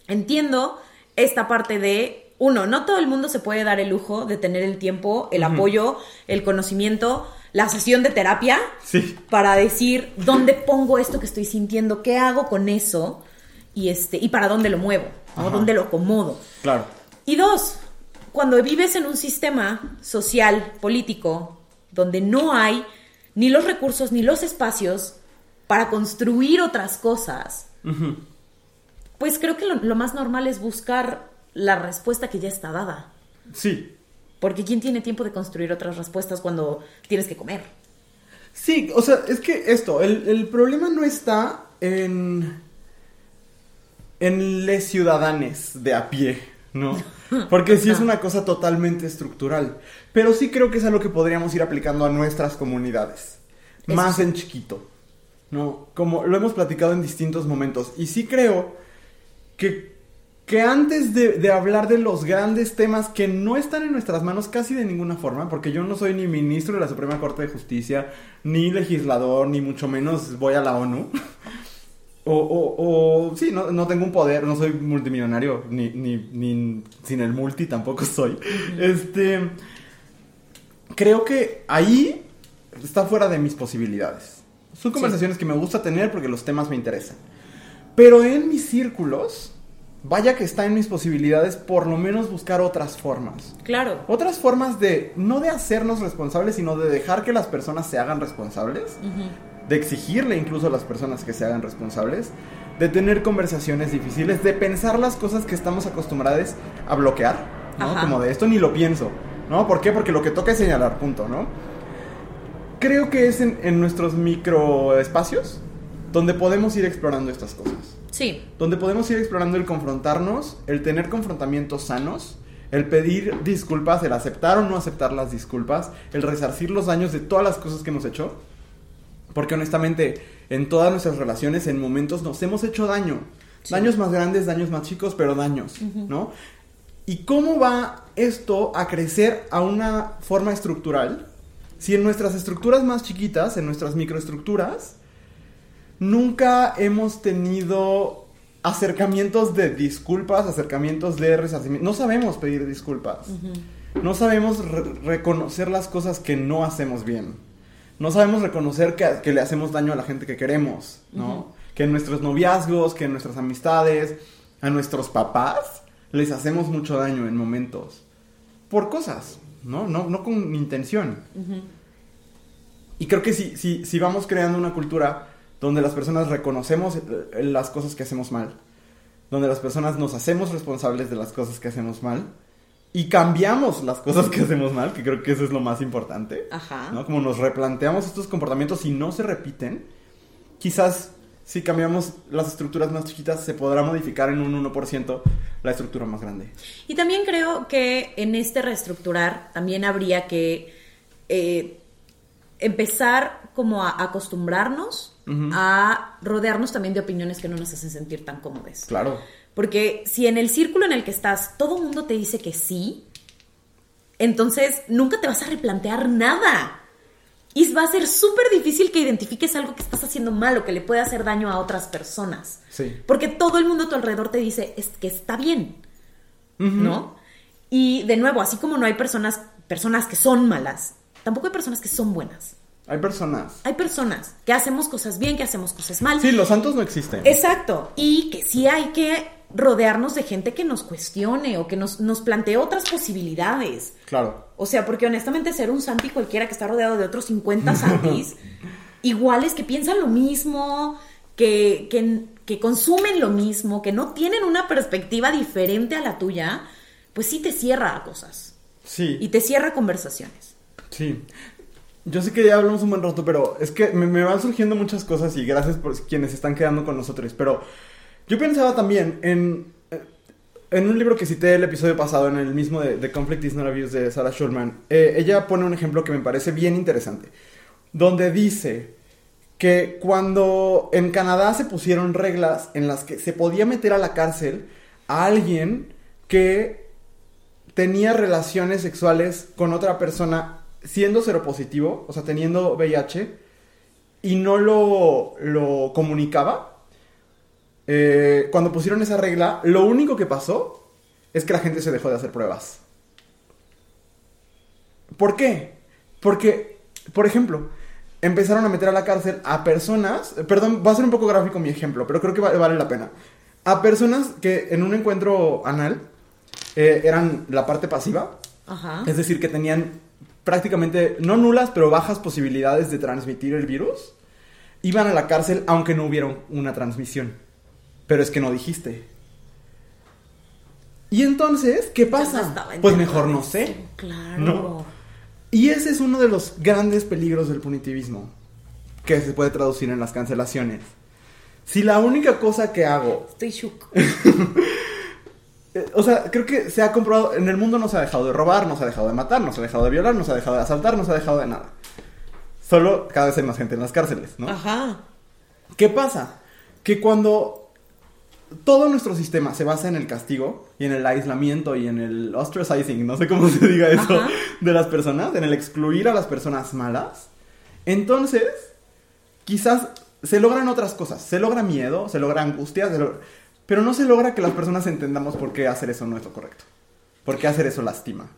Entiendo esta parte de, uno, no todo el mundo se puede dar el lujo de tener el tiempo, el apoyo, el conocimiento, la sesión de terapia Sí. para decir dónde pongo esto que estoy sintiendo, qué hago con eso y, este, y para dónde lo muevo, dónde lo acomodo. Claro. Y dos, cuando vives en un sistema social, político, donde no hay ni los recursos ni los espacios para construir otras cosas, pues creo que lo, lo más normal es buscar la respuesta que ya está dada. Sí. Porque ¿quién tiene tiempo de construir otras respuestas cuando tienes que comer? Sí, o sea, es que esto, el, el problema no está en. en les ciudadanes de a pie, ¿no? Porque sí es una cosa totalmente estructural. Pero sí creo que es algo que podríamos ir aplicando a nuestras comunidades. Eso Más sí. en chiquito, ¿no? Como lo hemos platicado en distintos momentos. Y sí creo que que antes de, de, hablar de los grandes temas que no están en nuestras manos casi de ninguna forma, porque yo no soy ni ministro de la Suprema Corte de Justicia, ni legislador, ni mucho menos voy a la ONU. o, o, o, sí, no, no, tengo un poder, no soy multimillonario, ni, ni, ni sin el multi tampoco soy. Este, creo que ahí está fuera de mis posibilidades. Son conversaciones sí. que me gusta tener porque los temas me interesan. Pero en mis círculos vaya que está en mis posibilidades por lo menos buscar otras formas. Claro. Otras formas de, no de hacernos responsables, sino de dejar que las personas se hagan responsables, uh -huh. De exigirle incluso a las personas que se hagan responsables, de tener conversaciones difíciles, de pensar las cosas que estamos acostumbrados a bloquear, ¿no? Ajá. Como de esto ni lo pienso, ¿no? ¿Por qué? Porque lo que toca es señalar, punto, ¿no? Creo que es en, en nuestros microespacios donde podemos ir explorando estas cosas. Sí. Donde podemos ir explorando el confrontarnos, el tener confrontamientos sanos, el pedir disculpas, el aceptar o no aceptar las disculpas, el resarcir los daños de todas las cosas que hemos hecho. Porque honestamente, en todas nuestras relaciones, en momentos nos hemos hecho daño. Sí. Daños más grandes, daños más chicos, pero daños, uh -huh. ¿no? ¿Y cómo va esto a crecer a una forma estructural? Si en nuestras estructuras más chiquitas, en nuestras microestructuras, nunca hemos tenido acercamientos de disculpas, acercamientos de resarcimiento. No sabemos pedir disculpas. Uh -huh. No sabemos re reconocer las cosas que no hacemos bien. No sabemos reconocer que, que, le hacemos daño a la gente que queremos, ¿no? Uh -huh. Que en nuestros noviazgos, que en nuestras amistades, a nuestros papás, les hacemos mucho daño en momentos. Por cosas, ¿no? No, no con intención. Uh -huh. Y creo que si, si, si vamos creando una cultura donde las personas reconocemos eh, las cosas que hacemos mal, donde las personas nos hacemos responsables de las cosas que hacemos mal y cambiamos las cosas que hacemos mal, que creo que eso es lo más importante, Ajá. ¿no? Como nos replanteamos estos comportamientos y no se repiten, quizás si cambiamos las estructuras más chiquitas se podrá modificar en un 1% la estructura más grande. Y también creo que en este reestructurar también habría que eh, empezar como a acostumbrarnos Uh -huh. a rodearnos también de opiniones que no nos hacen sentir tan cómodos. Claro. Porque si en el círculo en el que estás todo el mundo te dice que sí, entonces nunca te vas a replantear nada. Y va a ser súper difícil que identifiques algo que estás haciendo mal o que le puede hacer daño a otras personas. Sí. Porque todo el mundo a tu alrededor te dice es que está bien. Uh -huh. ¿No? Y de nuevo, así como no hay personas, personas que son malas, tampoco hay personas que son buenas. Hay personas. Hay personas que hacemos cosas bien, que hacemos cosas mal. Sí, los santos no existen. Exacto. Y que sí hay que rodearnos de gente que nos cuestione o que nos, nos plantee otras posibilidades. Claro. O sea, porque honestamente ser un santi cualquiera que está rodeado de otros 50 santis, iguales que piensan lo mismo, que, que, que consumen lo mismo, que no tienen una perspectiva diferente a la tuya, pues sí te cierra a cosas. Sí. Y te cierra conversaciones. Sí. Yo sé que ya hablamos un buen rato, pero es que me, me, van surgiendo muchas cosas y gracias por quienes están quedando con nosotros. Pero yo pensaba también en, en un libro que cité el episodio pasado, en el mismo de The Conflict is Not Abuse de Sarah Schulman. Eh, ella pone un ejemplo que me parece bien interesante, donde dice que cuando en Canadá se pusieron reglas en las que se podía meter a la cárcel a alguien que tenía relaciones sexuales con otra persona siendo seropositivo, o sea, teniendo VIH, y no lo, lo comunicaba, eh, cuando pusieron esa regla, lo único que pasó es que la gente se dejó de hacer pruebas. ¿Por qué? Porque, por ejemplo, empezaron a meter a la cárcel a personas, perdón, va a ser un poco gráfico mi ejemplo, pero creo que vale, vale la pena, a personas que en un encuentro anal eh, eran la parte pasiva, Ajá. es decir, que tenían prácticamente, no nulas, pero bajas posibilidades de transmitir el virus, iban a la cárcel aunque no hubiera una transmisión. Pero es que no dijiste. Y entonces, ¿qué pasa? Pues mejor no sé. Claro. ¿no? Y ese es uno de los grandes peligros del punitivismo, que se puede traducir en las cancelaciones. Si la única cosa que hago... Estoy shook. O sea, creo que se ha comprobado, en el mundo no se ha dejado de robar, no se ha dejado de matar, no se ha dejado de violar, no se ha dejado de asaltar, no se ha dejado de nada. Solo cada vez hay más gente en las cárceles, ¿no? Ajá. ¿Qué pasa? Que cuando todo nuestro sistema se basa en el castigo y en el aislamiento y en el ostracizing, no sé cómo se diga eso, Ajá. de las personas, en el excluir a las personas malas, entonces quizás se logran otras cosas. Se logra miedo, se logra angustia, se logra- pero no se logra que las personas entendamos por qué hacer eso no es lo correcto. Por qué hacer eso lastima.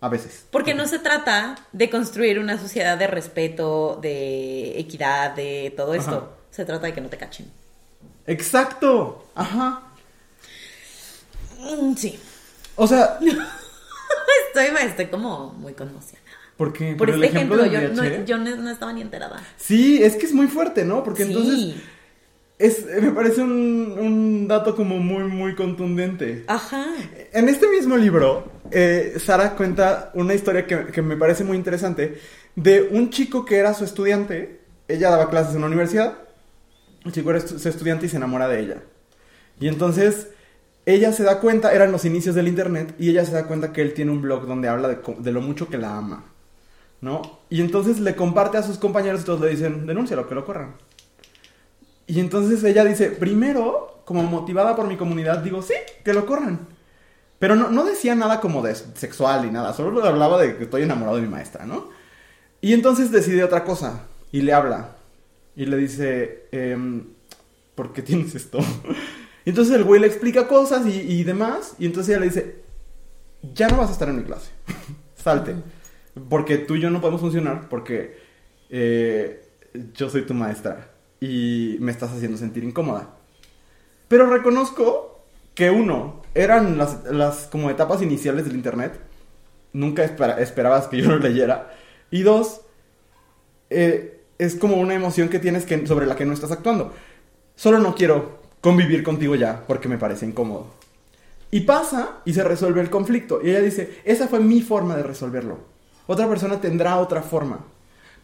A veces. Porque no se trata de construir una sociedad de respeto, de equidad, de todo esto. Ajá. Se trata de que no te cachen. Exacto. Ajá. Mm, Sí. O sea, Estoy, estoy como muy porque Por el este ejemplo, yo, no, VIH. yo no, no estaba ni enterada. Sí, es que es muy fuerte, ¿no? Porque Sí. entonces es, me parece un, un dato como muy, muy contundente. Ajá. En este mismo libro, eh, Sara cuenta una historia que, que me parece muy interesante de un chico que era su estudiante. Ella daba clases en una universidad. El chico su estudiante y se enamora de ella. Y entonces ella se da cuenta, eran los inicios del internet, y ella se da cuenta que él tiene un blog donde habla de, lo mucho que la ama. ¿No? Y entonces le comparte a sus compañeros y todos le dicen, denúncialo, que lo corran. Y entonces ella dice, primero, como motivada por mi comunidad, digo, sí, que lo corran. Pero no, no decía nada como de sexual ni nada, solo hablaba de que estoy enamorado de mi maestra, ¿no? Y entonces decide otra cosa y le habla y le dice, em, ¿por qué tienes esto? Y entonces el güey le explica cosas y, demás y entonces ella le dice, ya no vas a estar en mi clase, salte, porque tú y yo no podemos funcionar porque eh, yo soy tu maestra y me estás haciendo sentir incómoda. Pero reconozco que uno, eran las, las como etapas iniciales del internet. Nunca espera- esperabas que yo lo leyera. Y dos, eh, es como una emoción que tienes que, sobre la que no estás actuando. Solo no quiero convivir contigo ya porque me parece incómodo. Y pasa y se resuelve el conflicto. Y ella dice, esa fue mi forma de resolverlo. Otra persona tendrá otra forma.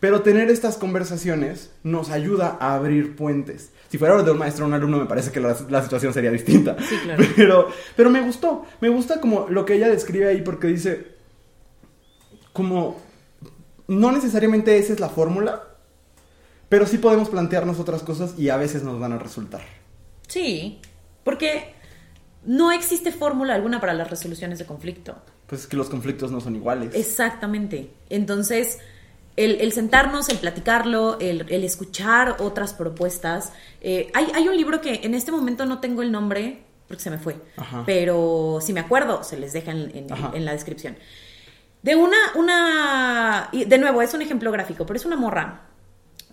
Pero tener estas conversaciones nos ayuda a abrir puentes. Si fuera de un maestro o un alumno, me parece que la, la situación sería distinta. Sí, claro. Pero, pero me gustó. Me gusta como lo que ella describe ahí porque dice, como, no necesariamente esa es la fórmula, pero sí podemos plantearnos otras cosas y a veces nos van a resultar. Sí. Porque no existe fórmula alguna para las resoluciones de conflicto. Pues es que los conflictos no son iguales. Exactamente. Entonces, el, el sentarnos, el platicarlo, el, el escuchar otras propuestas. eh, hay, hay un libro que en este momento no tengo el nombre porque se me fue, Ajá. pero si me acuerdo, se les deja en, en- Ajá. en la descripción. De una, una, y de nuevo, es un ejemplo gráfico, pero es una morra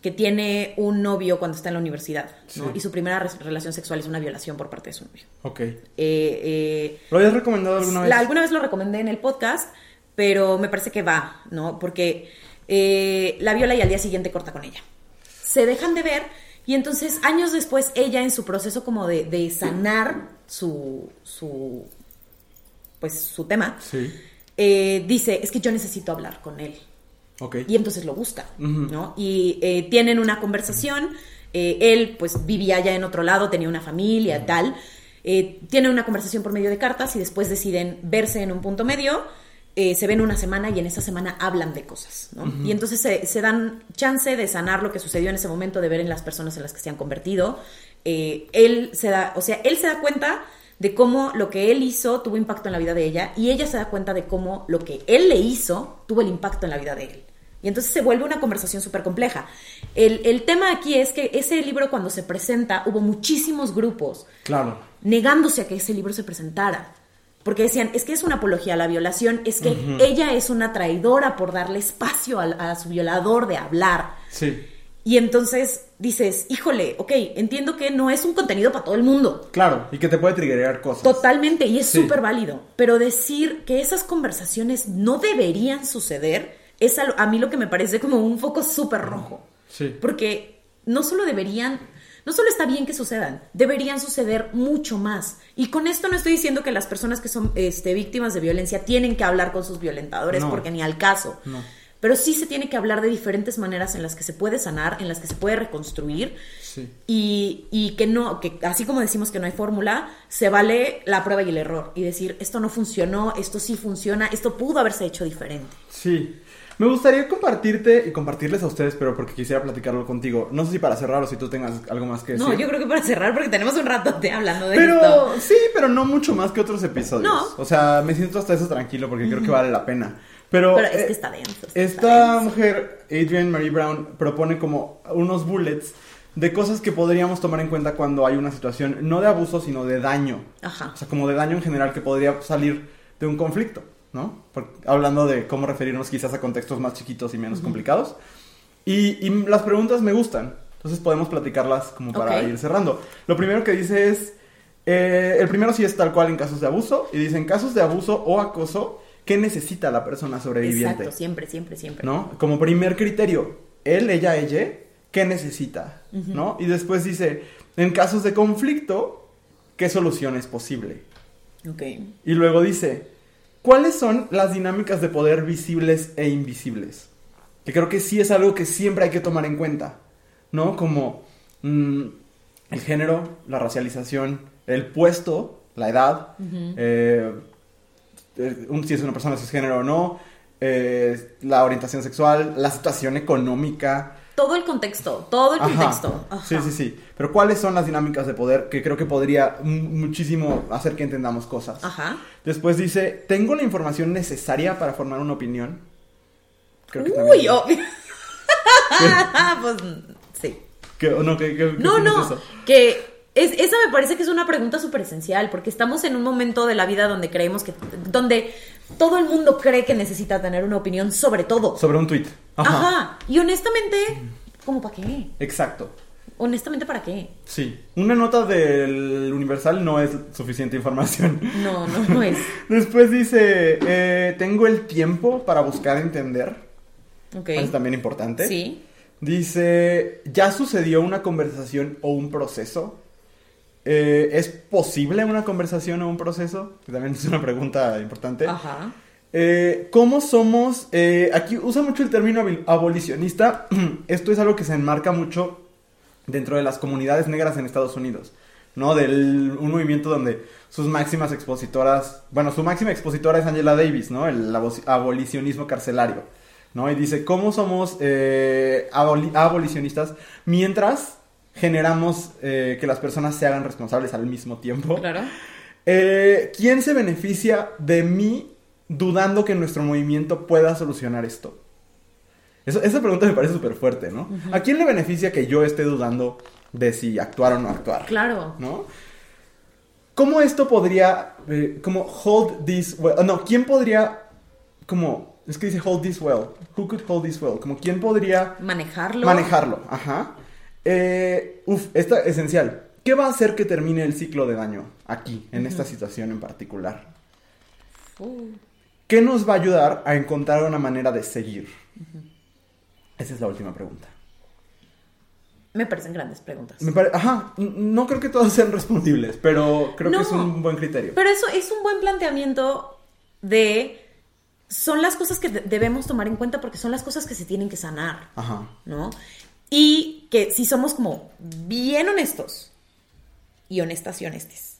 que tiene un novio cuando está en la universidad, ¿no? Sí. Y su primera re- relación sexual es una violación por parte de su novio. Ok. Eh, eh, ¿Lo habías recomendado alguna vez? la- alguna vez lo recomendé en el podcast, pero me parece que va, ¿no? Porque eh, la viola y al día siguiente corta con ella. Se dejan de ver y entonces años después ella en su proceso como de, de sanar su, su, pues su tema, Sí. eh, dice, es que yo necesito hablar con él. Y entonces lo busca, Ujú. ¿no? Y eh, tienen una conversación. eh, él, pues, vivía ya en otro lado, tenía una familia, tal. Eh, tienen una conversación por medio de cartas y después deciden verse en un punto medio. se ven una semana y en esa semana hablan de cosas, ¿no? Y entonces se, se dan chance de sanar lo que sucedió en ese momento, de ver en las personas en las que se han convertido. Él se da, o sea, él se da cuenta de cómo lo que él hizo tuvo impacto en la vida de ella y ella se da cuenta de cómo lo que él le hizo tuvo el impacto en la vida de él. Y entonces se vuelve una conversación súper compleja. El, el tema aquí es que ese libro cuando se presenta hubo muchísimos grupos Claro. negándose a que ese libro se presentara. Porque decían, es que es una apología a la violación, es que ella es una traidora por darle espacio al- a, su violador de hablar. Sí. Y entonces dices, híjole, ok, entiendo que no es un contenido para todo el mundo. Claro. Y que te puede triggerear cosas. Totalmente, y es Sí. súper válido. Pero decir que esas conversaciones no deberían suceder es a, mí lo que me parece como un foco súper rojo. Sí. Porque no solo deberían, no solo está bien que sucedan, deberían suceder mucho más. Y con esto no estoy diciendo que las personas que son este, víctimas de violencia tienen que hablar con sus violentadores, No. porque ni al caso. No. Pero sí se tiene que hablar de diferentes maneras en las que se puede sanar, en las que se puede reconstruir. Sí. Y, y que no, que así como decimos que no hay fórmula, se vale la prueba y el error. Y decir, esto no funcionó, esto sí funciona, esto pudo haberse hecho diferente. Sí. Me gustaría compartirte y compartirles a ustedes, pero porque quisiera platicarlo contigo. No sé si para cerrar o si tú tengas algo más que decir. No, yo creo que para cerrar, porque tenemos un rato de hablando de Pero esto. sí, pero no mucho más que otros episodios. No. O sea, me siento hasta eso tranquilo porque creo que vale la pena. Pero, Pero es eh, que está denso. está Esta denso. mujer, Adrienne Marie Brown, propone como unos bullets de cosas que podríamos tomar en cuenta cuando hay una situación no de abuso, sino de daño. Ajá. O sea, como de daño en general que podría salir de un conflicto, ¿no? Por- hablando de cómo referirnos quizás a contextos más chiquitos y menos complicados. Y, y las preguntas me gustan, entonces podemos platicarlas como para Ok. ir cerrando. Lo primero que dice es, eh, el primero sí es tal cual en casos de abuso, y dice en casos de abuso o acoso, ¿qué necesita la persona sobreviviente? Exacto, siempre, siempre, siempre. ¿no? Como primer criterio, él, ella, ella, ¿qué necesita? ¿No? Y después dice, en casos de conflicto, ¿qué solución es posible? Ok. Y luego dice, ¿cuáles son las dinámicas de poder visibles e invisibles? Que creo que sí es algo que siempre hay que tomar en cuenta, ¿no? Como mm, el género, la racialización, el puesto, la edad, eh, eh, un- si es una persona cisgénero o no, eh, la orientación sexual, la situación económica, Todo el contexto, todo el Ajá. contexto. Ajá. Sí, sí, sí. Pero ¿cuáles son las dinámicas de poder que creo que podría mu- muchísimo hacer que entendamos cosas? Ajá. Después dice, ¿tengo la información necesaria para formar una opinión? Creo que Uy, obvio. pues sí. ¿Qué- o no, ¿qué- qué- qué No, que es, esa me parece que es una pregunta súper esencial, porque estamos en un momento de la vida donde creemos que, donde todo el mundo cree que necesita tener una opinión sobre todo. Sobre un tweet. Ajá. Ajá. Y honestamente, ¿cómo para qué? Exacto. Honestamente, ¿para qué? Sí. Una nota del Universal no es suficiente información. No, no, no es. Después dice, eh, ¿tengo el tiempo para buscar entender? Ok. Es también importante. Sí. Dice, ¿ya sucedió una conversación o un proceso? Eh, ¿Es posible una conversación o un proceso? Que También es una pregunta importante. Ajá. Eh, ¿Cómo somos? eh, aquí usa mucho el término abolicionista. Esto es algo que se enmarca mucho dentro de las comunidades negras en Estados Unidos, ¿no? Del un movimiento donde sus máximas expositoras, bueno, su máxima expositora es Angela Davis, ¿no? El abo- abolicionismo carcelario, ¿no? Y dice, ¿cómo somos eh, aboli- abolicionistas mientras generamos eh, que las personas se hagan responsables al mismo tiempo? Claro. Eh, ¿Quién se beneficia de mí dudando que nuestro movimiento pueda solucionar esto? Eso- esa pregunta me parece súper fuerte, ¿no? ¿A quién le beneficia que yo esté dudando de si actuar o no actuar? Claro. ¿No? ¿Cómo esto podría, eh, como hold this well? No, ¿quién podría, como, es que dice hold this well? Who could hold this well? Como, ¿quién podría Manejarlo. manejarlo? Ajá. Eh, uf, esta esencial. ¿Qué va a hacer que termine el ciclo de daño aquí, en esta situación en particular? Uh, ¿Qué nos va a ayudar a encontrar una manera de seguir? Esa es la última pregunta. me parecen grandes preguntas. Me pare- Ajá, no creo que todas sean respondibles, pero creo No. que es un buen criterio. Pero eso es un buen planteamiento de... Son las cosas que de- debemos tomar en cuenta porque son las cosas que se tienen que sanar, Ajá. ¿no? Y que si somos como bien honestos y honestas y honestes,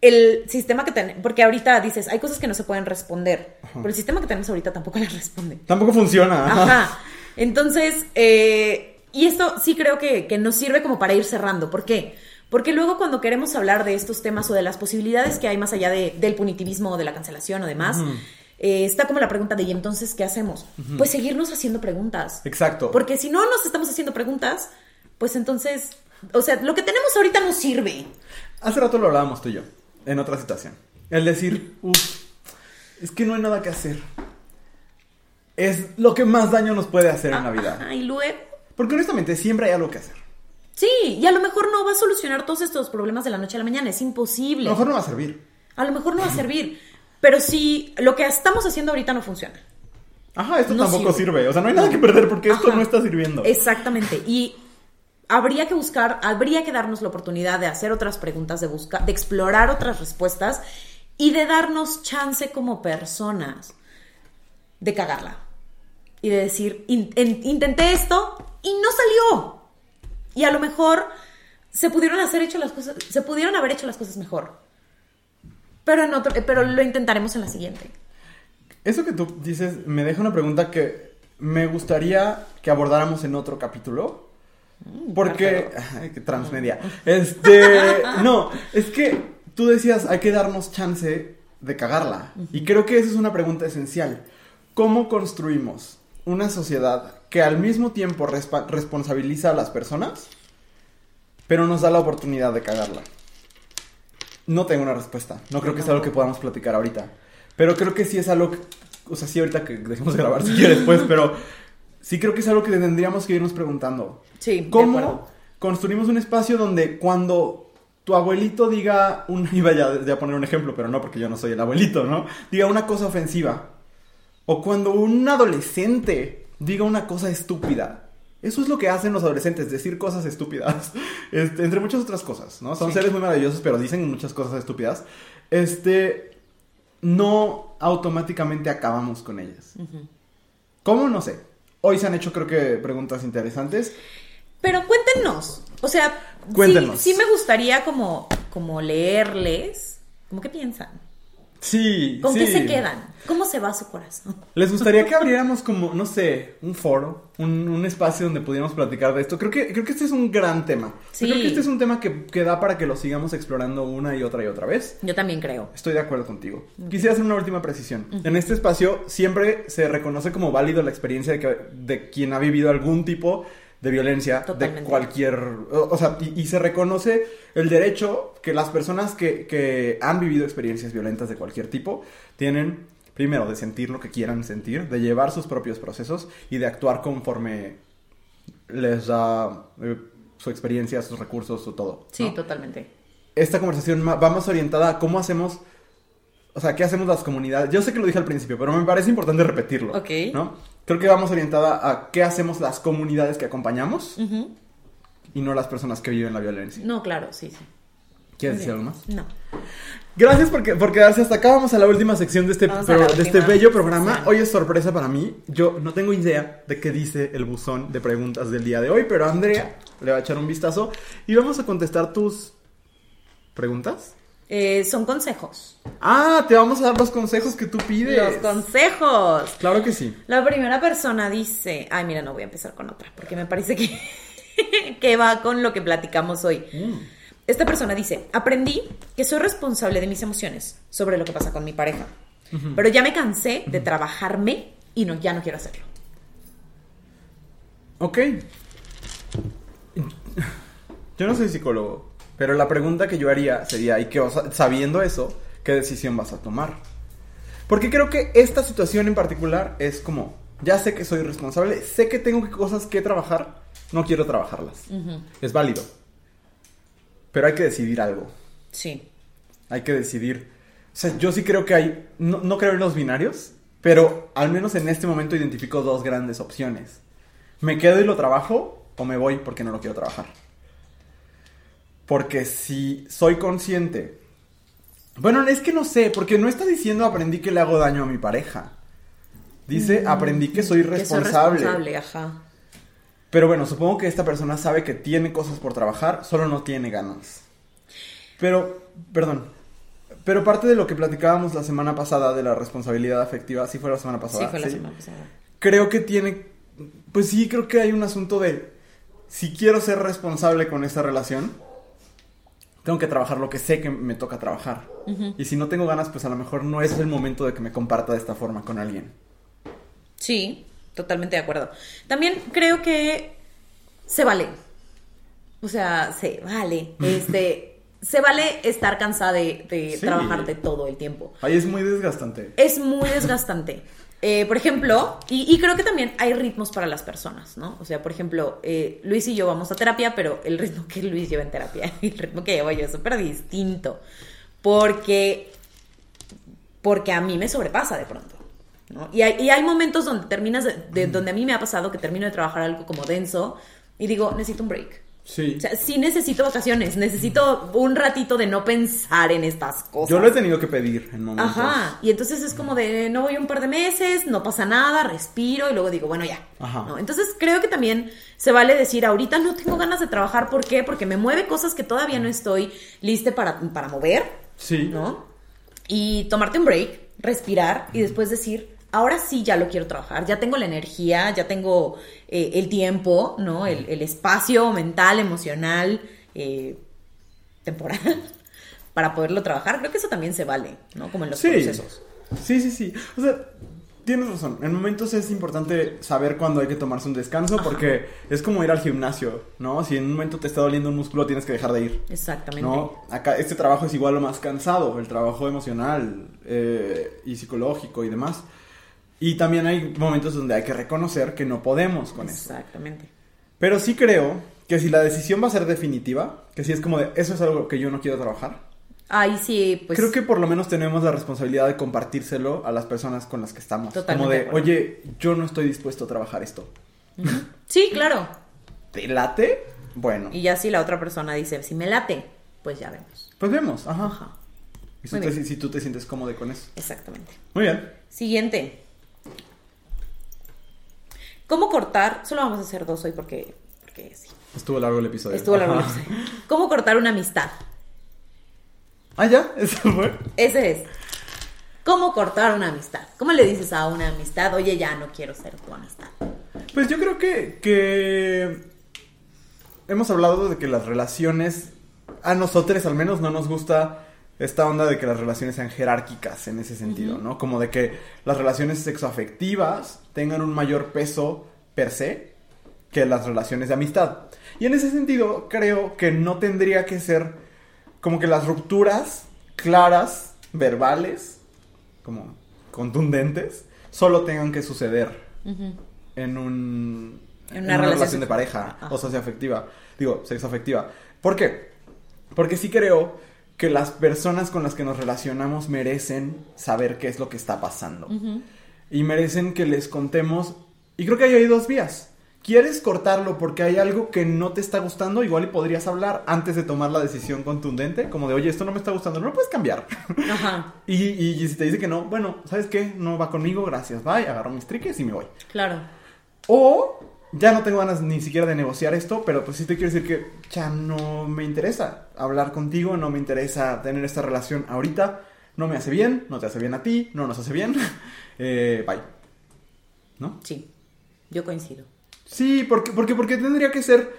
el sistema que tenemos, porque ahorita dices, hay cosas que no se pueden responder, pero el sistema que tenemos ahorita tampoco las responde. Tampoco funciona. Ajá. Entonces, eh, y esto sí creo que, que nos sirve como para ir cerrando. ¿Por qué? Porque luego cuando queremos hablar de estos temas o de las posibilidades que hay más allá de- del punitivismo o de la cancelación o demás, eh, está como la pregunta de, ¿y entonces qué hacemos? Pues seguirnos haciendo preguntas. Exacto. Porque si no nos estamos haciendo preguntas, pues entonces, o sea, lo que tenemos ahorita no sirve. Hace rato lo hablábamos tú y yo, en otra situación. El decir, uff, es que no hay nada que hacer. Es lo que más daño nos puede hacer en la vida. Y luego... Porque honestamente siempre hay algo que hacer. Sí, y a lo mejor no va a solucionar todos estos problemas de la noche a la mañana, es A imposible. lo mejor no va a servir. A lo mejor no va a servir. Pero si lo que estamos haciendo ahorita no funciona. Ajá, esto No tampoco sirve. sirve. O sea, no hay nada que perder porque esto no está sirviendo. Exactamente. Y habría que buscar, habría que darnos la oportunidad de hacer otras preguntas, de buscar, de explorar otras respuestas y de darnos chance como personas de cagarla. Y de decir, "In- en- intenté esto y no salió. Y a lo mejor se pudieron hacer hecho las cosas, se pudieron haber hecho las cosas mejor. Pero en otro, pero lo intentaremos en la siguiente. Eso que tú dices me deja una pregunta que me gustaría que abordáramos en otro capítulo. Porque. Ay, qué transmedia. Este. No, es que tú decías, hay que darnos chance de cagarla. Y creo que esa es una pregunta esencial. ¿Cómo construimos una sociedad que al mismo tiempo responsabiliza a las personas, pero nos da la oportunidad de cagarla? No tengo una respuesta. No creo que sea algo que podamos platicar ahorita. Pero creo que sí es algo que, o sea, sí ahorita que dejemos de grabar si quieres después, pero sí creo que es algo que tendríamos que irnos preguntando. Sí, ¿Cómo construimos un espacio donde cuando tu abuelito diga un iba ya a poner un ejemplo, pero no porque yo no soy el abuelito, ¿no? Diga una cosa ofensiva o cuando un adolescente diga una cosa estúpida. Eso es lo que hacen los adolescentes, decir cosas estúpidas. Este, entre muchas otras cosas, ¿no? Son Sí. seres muy maravillosos, pero dicen muchas cosas estúpidas. Este, no automáticamente acabamos con ellas. ¿Cómo? No sé. Hoy se han hecho, creo que, preguntas interesantes. Pero cuéntenos. O sea, sí- Cuéntenos. Sí, me gustaría como, como leerles. ¿Cómo que piensan? Sí. ¿Con qué se quedan? ¿Cómo se va su corazón? ¿Les gustaría que abriéramos como, no sé, un foro, un, un espacio donde pudiéramos platicar de esto? Creo que, creo que este es un gran tema. Sí. Creo que este es un tema que, que da para que lo sigamos explorando una y otra y otra vez. Yo también creo. Estoy de acuerdo contigo. Quisiera hacer una última precisión. En este espacio siempre se reconoce como válido la experiencia de, que- de quien ha vivido algún tipo de violencia de cualquier... O, o sea, y, y se reconoce el derecho que las personas que, que han vivido experiencias violentas de cualquier tipo tienen, primero, de sentir lo que quieran sentir, de llevar sus propios procesos y de actuar conforme les da eh, su experiencia, sus recursos, su todo. Sí, ¿no? totalmente. esta conversación va más orientada a cómo hacemos, o sea, qué hacemos las comunidades. Yo sé que lo dije al principio, pero me parece importante repetirlo. Ok. ¿no? Creo que vamos orientada a qué hacemos las comunidades que acompañamos y no las personas que viven la violencia. No, claro, sí, sí. ¿Quieres decir algo más? No. Gracias por, que- por quedarse hasta acá. Vamos a la última sección de este, pro- de este bello programa. Hoy es sorpresa para mí. Yo no tengo idea de qué dice el buzón de preguntas del día de hoy, pero Andrea le va a echar un vistazo y vamos a contestar tus preguntas. Eh, son consejos. Ah, te vamos a dar los consejos que tú pides. Los consejos. Claro que sí. La primera persona dice, ay, mira, no voy a empezar con otra, porque me parece que, que va con lo que platicamos hoy. Esta persona dice, aprendí que soy responsable de mis emociones sobre lo que pasa con mi pareja, pero ya me cansé de trabajarme y no, ya no quiero hacerlo. Ok. Yo no soy psicólogo, pero la pregunta que yo haría sería, ¿y a- sabiendo eso, qué decisión vas a tomar? Porque creo que esta situación en particular es como, ya sé que soy responsable, sé que tengo que- cosas que trabajar, no quiero trabajarlas. Es válido. Pero hay que decidir algo. Sí. Hay que decidir. O sea, yo sí creo que hay. No, no creo en los binarios, pero al menos en este momento identifico dos grandes opciones. ¿Me quedo y lo trabajo o me voy porque no lo quiero trabajar? Porque si soy consciente. Bueno, es que no sé, porque no está diciendo aprendí que le hago daño a mi pareja. Dice aprendí que soy Mm, Que soy responsable. ajá. Pero bueno, supongo que esta persona sabe que tiene cosas por trabajar, solo no tiene ganas. Pero, perdón. Pero parte de lo que platicábamos la semana pasada de la responsabilidad afectiva, sí fue la semana pasada. Sí, fue la semana pasada. Creo que tiene, pues sí, creo que hay un asunto de, si quiero ser responsable con esta relación, tengo que trabajar lo que sé que me toca trabajar. Y si no tengo ganas, pues a lo mejor no es el momento de que me comparta de esta forma con alguien. Sí, totalmente de acuerdo. También creo que se vale. O sea, se vale. Este, se vale estar cansada de, de Sí. trabajar de todo el tiempo. Ahí es muy desgastante. Es muy desgastante. Eh, por ejemplo, y, y creo que también hay ritmos para las personas, ¿no? O sea, por ejemplo, eh, Luis y yo vamos a terapia, pero el ritmo que Luis lleva en terapia y el ritmo que llevo yo es súper distinto. Porque, porque a mí me sobrepasa de pronto. ¿no? Y, hay, y hay momentos donde terminas, de, de- donde a mí me ha pasado que termino de trabajar algo como denso y digo, necesito un break. Sí. O sea, sí necesito vacaciones, necesito un ratito de no pensar en estas cosas. Yo lo he tenido que pedir en momentos. Ajá, y entonces es como de, no voy un par de meses, no pasa nada, respiro y luego digo, bueno, ya. Ajá. ¿no? Entonces creo que también se vale decir, ahorita no tengo ganas de trabajar, ¿por qué? Porque me mueve cosas que todavía no estoy lista para, para mover, Sí. ¿no? Y tomarte un break, respirar y después decir, ahora sí ya lo quiero trabajar, ya tengo la energía, ya tengo eh, el tiempo, ¿no? El, el espacio mental, emocional, eh, temporal, para poderlo trabajar. Creo que eso también se vale, ¿no? Como en los Sí. procesos. Sí, sí, sí. O sea, tienes razón. En momentos es importante saber cuándo hay que tomarse un descanso porque es como ir al gimnasio, ¿no? Si en un momento te está doliendo un músculo, tienes que dejar de ir. Exactamente. ¿no? Acá este trabajo es igual o más cansado, el trabajo emocional eh, y psicológico y demás. Y también hay momentos donde hay que reconocer que no podemos con eso. Exactamente. Pero sí creo que si la decisión va a ser definitiva, que si es como de eso es algo que yo no quiero trabajar, Ahí sí, pues. creo que por lo menos tenemos la responsabilidad de compartírselo a las personas con las que estamos. Totalmente como de oye, yo no estoy dispuesto a trabajar esto. Sí, claro. ¿Te late? Bueno, Y ya si la otra persona dice, si me late, pues ya vemos. pues vemos. Ajá. Ajá. Y si, te- si tú te sientes cómodo con eso. Exactamente. Muy bien. Siguiente. ¿Cómo cortar? Solo vamos a hacer dos hoy porque, porque sí. Estuvo largo el episodio. Estuvo largo. Ajá. el episodio. ¿Cómo cortar una amistad? Ah, ya, eso fue. Ese es. ¿Cómo cortar una amistad? ¿Cómo le dices a una amistad, oye, ya no quiero ser tu amistad? Pues yo creo que, que hemos hablado de que las relaciones, a nosotros al menos no nos gusta esta onda de que las relaciones sean jerárquicas en ese sentido, ¿no? Como de que las relaciones sexoafectivas tengan un mayor peso per se que las relaciones de amistad. Y en ese sentido creo que no tendría que ser como que las rupturas claras, verbales, como contundentes, solo tengan que suceder en un En una relación de pareja Ajá. o socioafectiva, digo, sexoafectiva. ¿Por qué? Porque sí creo que las personas con las que nos relacionamos merecen saber qué es lo que está pasando. Y merecen que les contemos, y creo que ahí hay dos vías. ¿Quieres cortarlo porque hay algo que no te está gustando? Igual y podrías hablar antes de tomar la decisión contundente, como de, oye, esto no me está gustando, no lo puedes cambiar. Ajá, y, y- y si te dice que no, bueno, ¿sabes qué? No va conmigo, gracias, bye, agarro mis triques y me voy. claro. O ya no tengo ganas ni siquiera de negociar esto, pero pues sí te quiero decir que ya no me interesa hablar contigo, no me interesa tener esta relación ahorita, no me hace bien, no te hace bien a ti, no nos hace bien, eh, bye. ¿No? Sí, yo coincido. Sí, porque, porque, porque tendría que ser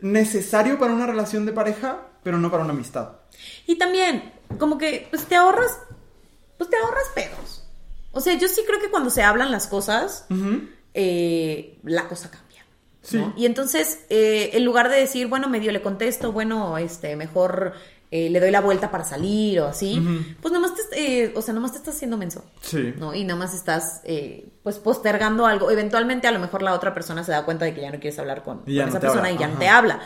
necesario para una relación de pareja, pero no para una amistad. Y también, como que, pues te ahorras, pues te ahorras pedos. O sea, yo sí creo que cuando se hablan las cosas, eh, la cosa cambia. Sí. ¿no? Y entonces, eh, en lugar de decir, bueno, medio le contesto, bueno, este, mejor eh, le doy la vuelta para salir o así, pues nomás te, eh, o sea, nomás te estás haciendo menso. Sí. ¿no? Y nada más estás, eh, pues, postergando algo. Eventualmente, a lo mejor la otra persona se da cuenta de que ya no quieres hablar con, esa persona habla, y ya no te habla.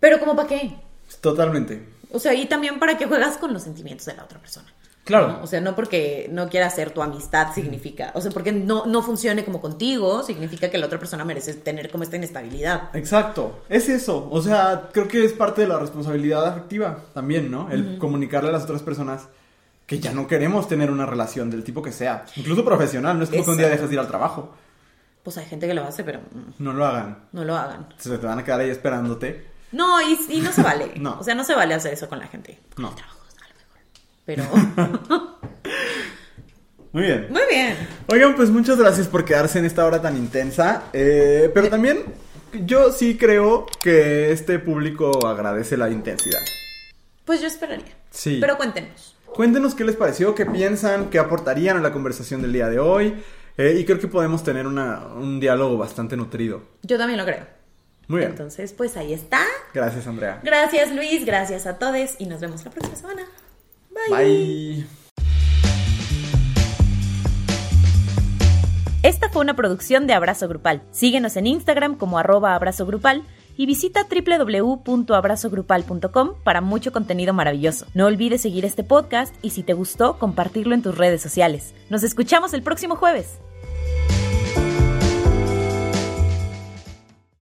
Pero, ¿cómo para qué? Totalmente. O sea, y también para que juegas con los sentimientos de la otra persona. Claro. ¿no? O sea, no porque no quiera ser tu amistad significa, o sea, porque no, no funcione como contigo, significa que la otra persona merece tener como esta inestabilidad. Exacto, es eso. O sea, creo que es parte de la responsabilidad afectiva también, ¿no? El comunicarle a las otras personas que ya no queremos tener una relación del tipo que sea, incluso profesional. No es como que un día dejes de ir al trabajo. Pues hay gente que lo hace, pero mm, No lo hagan. no lo hagan. Se te van a quedar ahí esperándote. No, y, y no se vale. No. O sea, no se vale hacer eso con la gente. No. Pero, Muy bien. muy bien. Oigan, pues muchas gracias por quedarse en esta hora tan intensa. Eh, pero también yo sí creo que este público agradece la intensidad. Pues yo esperaría. Sí. Pero cuéntenos. Cuéntenos qué les pareció, qué piensan, qué aportarían a la conversación del día de hoy. Eh, y creo que podemos tener una- un diálogo bastante nutrido. Yo también lo creo. Muy bien. Entonces, pues ahí está. Gracias, Andrea. Gracias, Luis. Gracias a todos. Y nos vemos la próxima semana. Bye. Esta fue una producción de Abrazo Grupal. Síguenos en Instagram como arroba abrazo grupal y visita www.abrazogrupal.com para mucho contenido maravilloso. No olvides seguir este podcast y si te gustó, compartirlo en tus redes sociales. Nos escuchamos el próximo jueves.